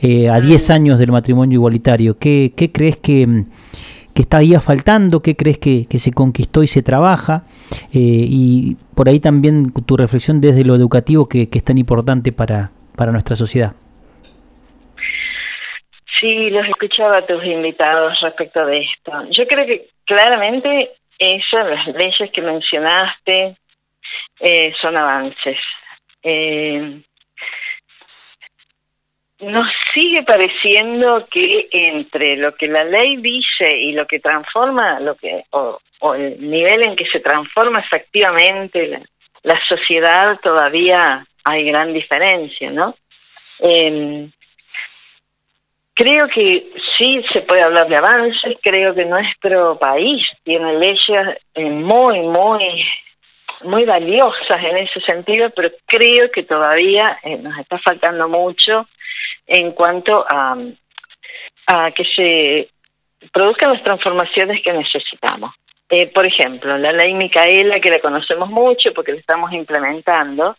eh, a 10 años del matrimonio igualitario. ¿Qué, qué crees que, está ahí faltando? ¿Qué crees que, se conquistó y se trabaja? Eh, y por ahí también tu reflexión desde lo educativo que, que es tan importante para, para nuestra sociedad. Sí, los escuchaba a tus invitados respecto de esto. Yo creo que claramente esas, las leyes que mencionaste, eh, son avances. Eh, nos sigue pareciendo que entre lo que la ley dice y lo que transforma, lo que o, el nivel en que se transforma efectivamente la, sociedad, todavía hay gran diferencia, ¿no? Eh, Creo que sí se puede hablar de avances, creo que nuestro país tiene leyes eh, muy, muy, muy valiosas en ese sentido, pero creo que todavía eh, nos está faltando mucho en cuanto a, a que se produzcan las transformaciones que necesitamos. Eh, por ejemplo, la ley Micaela, que la conocemos mucho porque la estamos implementando,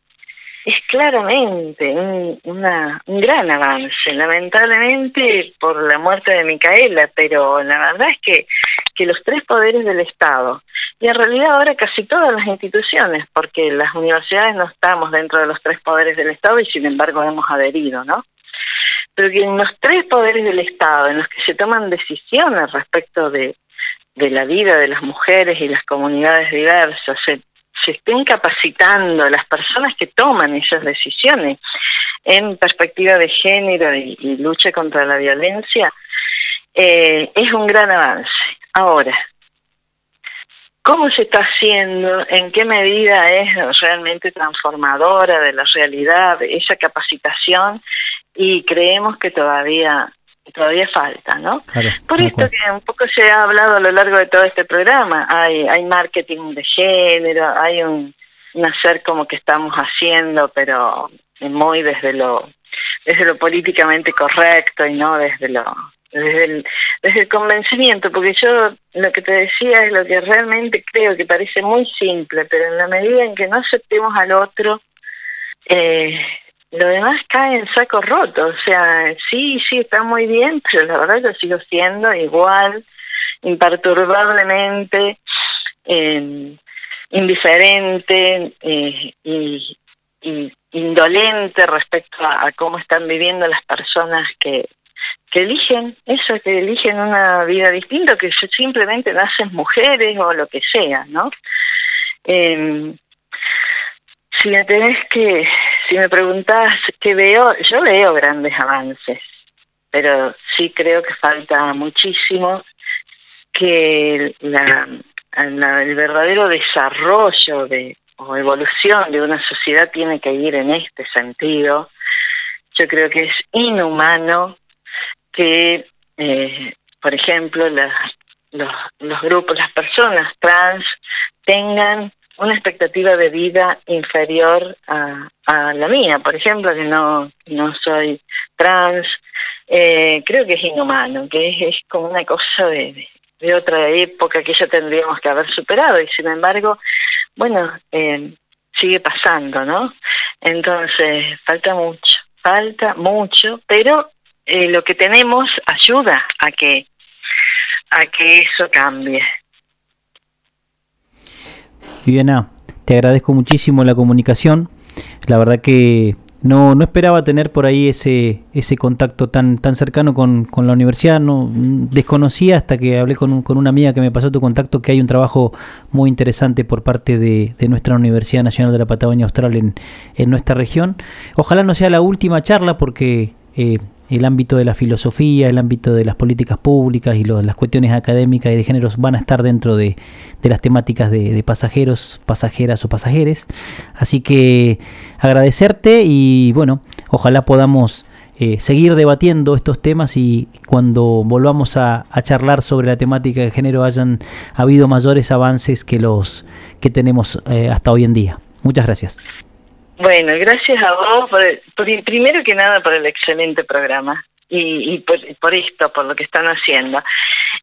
es claramente un, una, un gran avance, lamentablemente por la muerte de Micaela, pero la verdad es que, que los tres poderes del Estado, y en realidad ahora casi todas las instituciones, porque las universidades no estamos dentro de los tres poderes del Estado y sin embargo hemos adherido, ¿no? Pero que en los tres poderes del Estado, en los que se toman decisiones respecto de, la vida de las mujeres y las comunidades diversas, se estén capacitando las personas que toman esas decisiones en perspectiva de género y, lucha contra la violencia, eh, es un gran avance. Ahora, ¿cómo se está haciendo? ¿En qué medida es realmente transformadora de la realidad esa capacitación? Y creemos que todavía todavía falta, ¿no? Claro, Por esto que un poco se ha hablado a lo largo de todo este programa, hay hay marketing de género, hay un, un hacer como que estamos haciendo, pero muy desde lo desde lo políticamente correcto y no desde lo desde el, desde el convencimiento, porque yo lo que te decía es lo que realmente creo que parece muy simple, pero en la medida en que no aceptemos al otro, eh, lo demás cae en saco roto. O sea, sí, sí, está muy bien, pero la verdad yo sigo siendo igual, imperturbablemente, eh, indiferente eh, y, indolente respecto a, a cómo están viviendo las personas que, que eligen eso, que eligen una vida distinta, que simplemente nacen mujeres o lo que sea, ¿no? Eh, si tenés que, si me preguntás qué veo, yo veo grandes avances, pero sí creo que falta muchísimo que la, el verdadero desarrollo de o evolución de una sociedad tiene que ir en este sentido. Yo creo que es inhumano que, eh, por ejemplo, las- los, los grupos, las personas trans tengan una expectativa de vida inferior a, la mía, por ejemplo, que no, no soy trans, eh, creo que es inhumano, que es, es como una cosa de, de- de otra época que ya tendríamos que haber superado y sin embargo, bueno, eh, sigue pasando, ¿no? Entonces, falta mucho, falta mucho, pero eh, lo que tenemos ayuda a que a que eso cambie. Viviana, te agradezco muchísimo la comunicación. La verdad que no, no esperaba tener por ahí ese, ese contacto tan, tan cercano con, con la universidad. No, desconocía hasta que hablé con, un- con una amiga que me pasó tu contacto que hay un trabajo muy interesante por parte de, de nuestra Universidad Nacional de la Patagonia Austral en, en nuestra región. Ojalá no sea la última charla porque eh, el ámbito de la filosofía, el ámbito de las políticas públicas y las cuestiones académicas y de géneros van a estar dentro de, las temáticas de, pasajeros, pasajeras o pasajeres. Así que agradecerte y bueno, ojalá podamos eh, seguir debatiendo estos temas y cuando volvamos a, a charlar sobre la temática de género hayan habido mayores avances que los que tenemos eh, hasta hoy en día. Muchas gracias. Bueno, gracias a vos, por, por primero que nada por el excelente programa y, y por, por esto, por lo que están haciendo.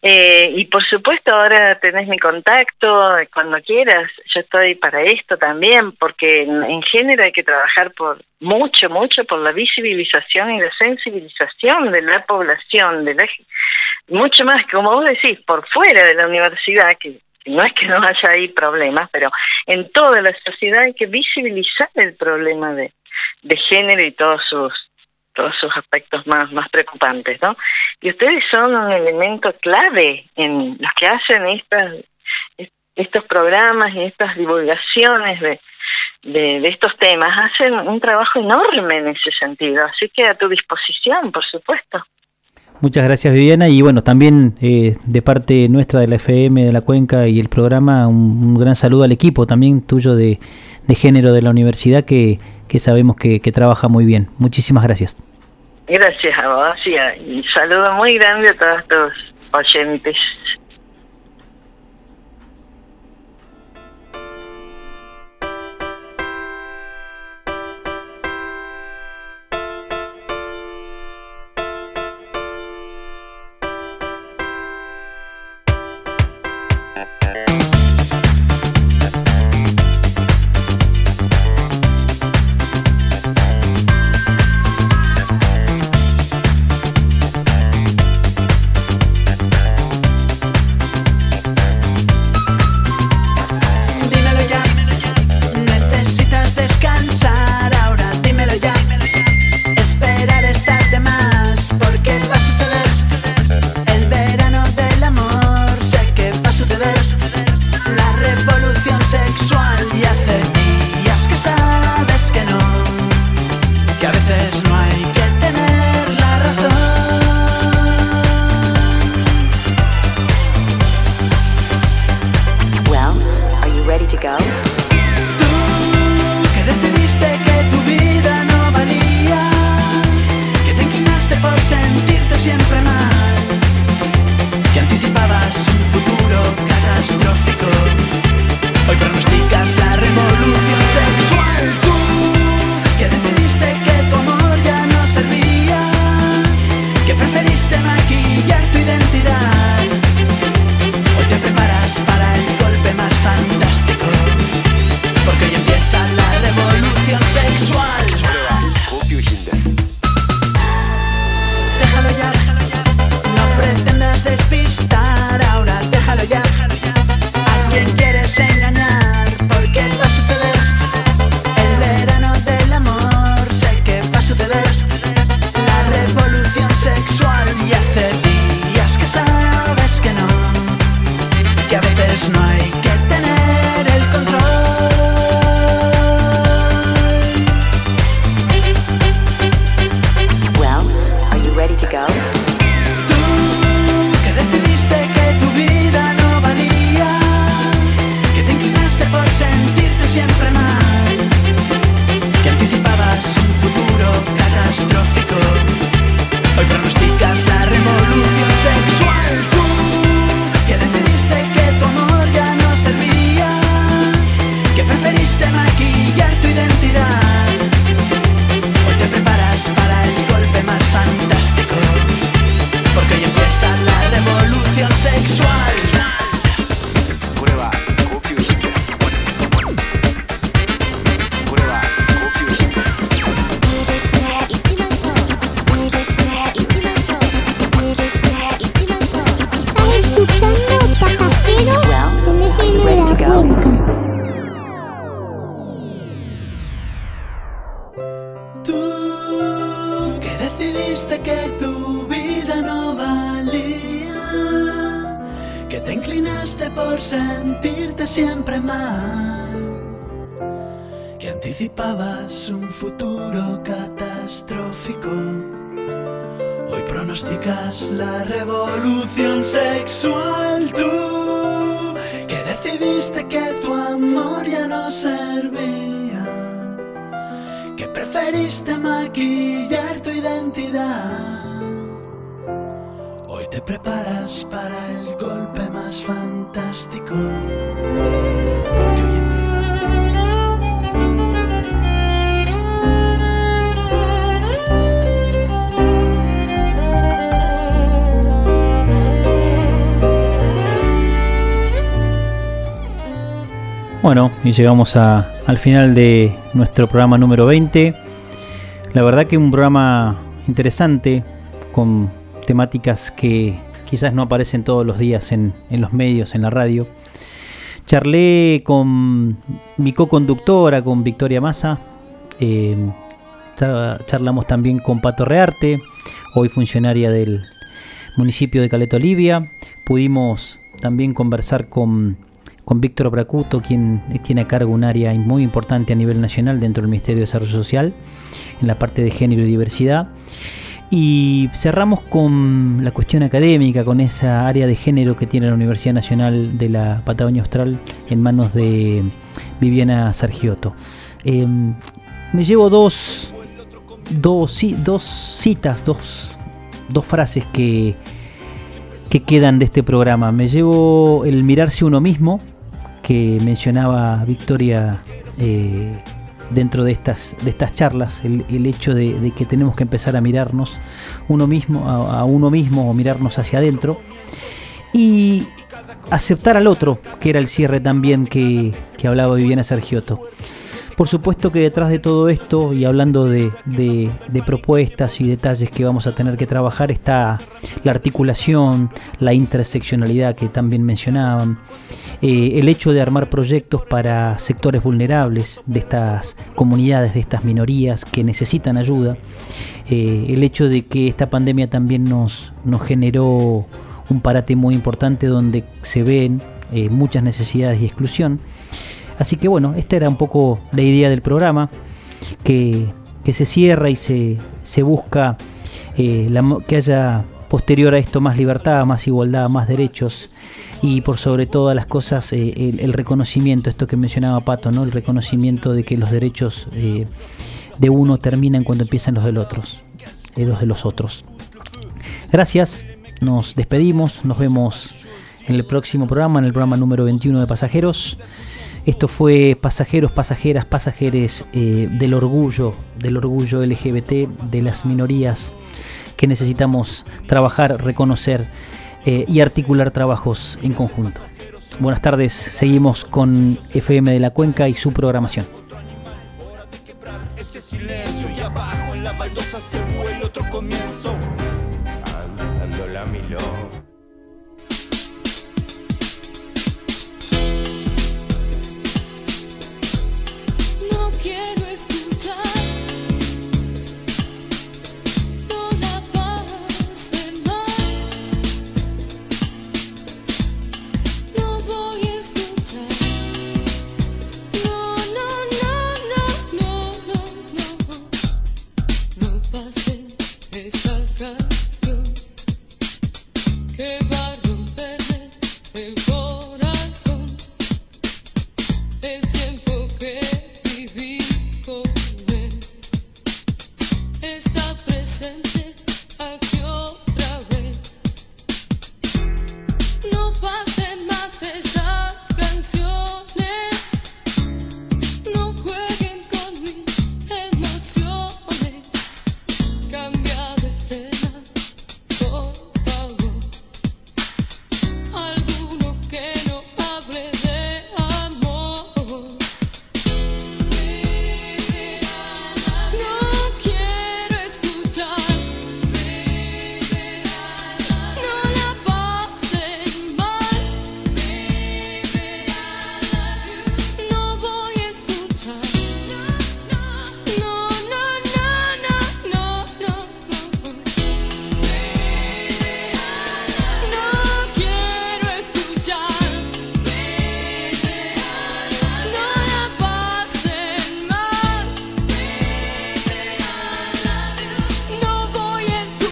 Eh, y por supuesto ahora tenés mi contacto cuando quieras. Yo estoy para esto también, porque en, en género hay que trabajar por mucho, mucho por la visibilización y la sensibilización de la población, de la, mucho más, como vos decís, por fuera de la universidad, que no es que no haya ahí problemas, pero en toda la sociedad hay que visibilizar el problema de, de género y todos sus todos sus aspectos más más preocupantes, ¿no? Y ustedes son un elemento clave en los que hacen estas estos programas y estas divulgaciones de, de, de estos temas hacen un trabajo enorme en ese sentido, así que a tu disposición, por supuesto. Muchas gracias Viviana y bueno, también eh, de parte nuestra de la FM de la Cuenca y el programa un, gran saludo al equipo también tuyo de, de género de la universidad que, que sabemos que, que, trabaja muy bien. Muchísimas gracias. Gracias a vos y saludo muy grande a todos tus oyentes. Bueno, y llegamos al final de nuestro programa número 20. La verdad que un programa interesante, con temáticas que quizás no aparecen todos los días en, en los medios, en la radio. Charlé con mi co-conductora, con Victoria Massa. Eh, charlamos también con Pato Rearte, hoy funcionaria del municipio de Caleta Olivia. Pudimos también conversar con con Víctor Bracuto, quien tiene a cargo un área muy importante a nivel nacional dentro del Ministerio de Desarrollo Social, en la parte de género y diversidad. Y cerramos con la cuestión académica, con esa área de género que tiene la Universidad Nacional de la Patagonia Austral en manos de Viviana Sargiotto. Em, me llevo dos, dos, dos citas, dos, dos frases que, que quedan de este programa. Me llevo el mirarse uno mismo, que mencionaba Victoria eh, dentro de estas, de estas charlas, el, hecho de, que tenemos que empezar a mirarnos uno mismo, a, uno mismo o mirarnos hacia adentro y aceptar al otro, que era el cierre también que, que hablaba Viviana Sergioto. Por supuesto que detrás de todo esto, y hablando de, propuestas y detalles que vamos a tener que trabajar, está la articulación, la interseccionalidad que también mencionaban, eh, el hecho de armar proyectos para sectores vulnerables de estas comunidades, de estas minorías que necesitan ayuda, eh, el hecho de que esta pandemia también nos, nos generó un parate muy importante donde se ven eh, muchas necesidades y exclusión. Así que bueno, esta era un poco la idea del programa, que, se cierra y se, se busca eh, que haya posterior a esto más libertad, más igualdad, más derechos y por sobre todas las cosas eh, el, reconocimiento, esto que mencionaba Pato, ¿no? el reconocimiento de que los derechos eh, de uno terminan cuando empiezan los del otros, los de los otros. Gracias, nos despedimos, nos vemos en el próximo programa, en el programa número 21 de Pasajeros. Esto fue pasajeros, pasajeras, pasajeres eh, del orgullo, del orgullo LGBT, de las minorías que necesitamos trabajar, reconocer eh, y articular trabajos en conjunto. Buenas tardes, seguimos con FM de la Cuenca y su programación. Este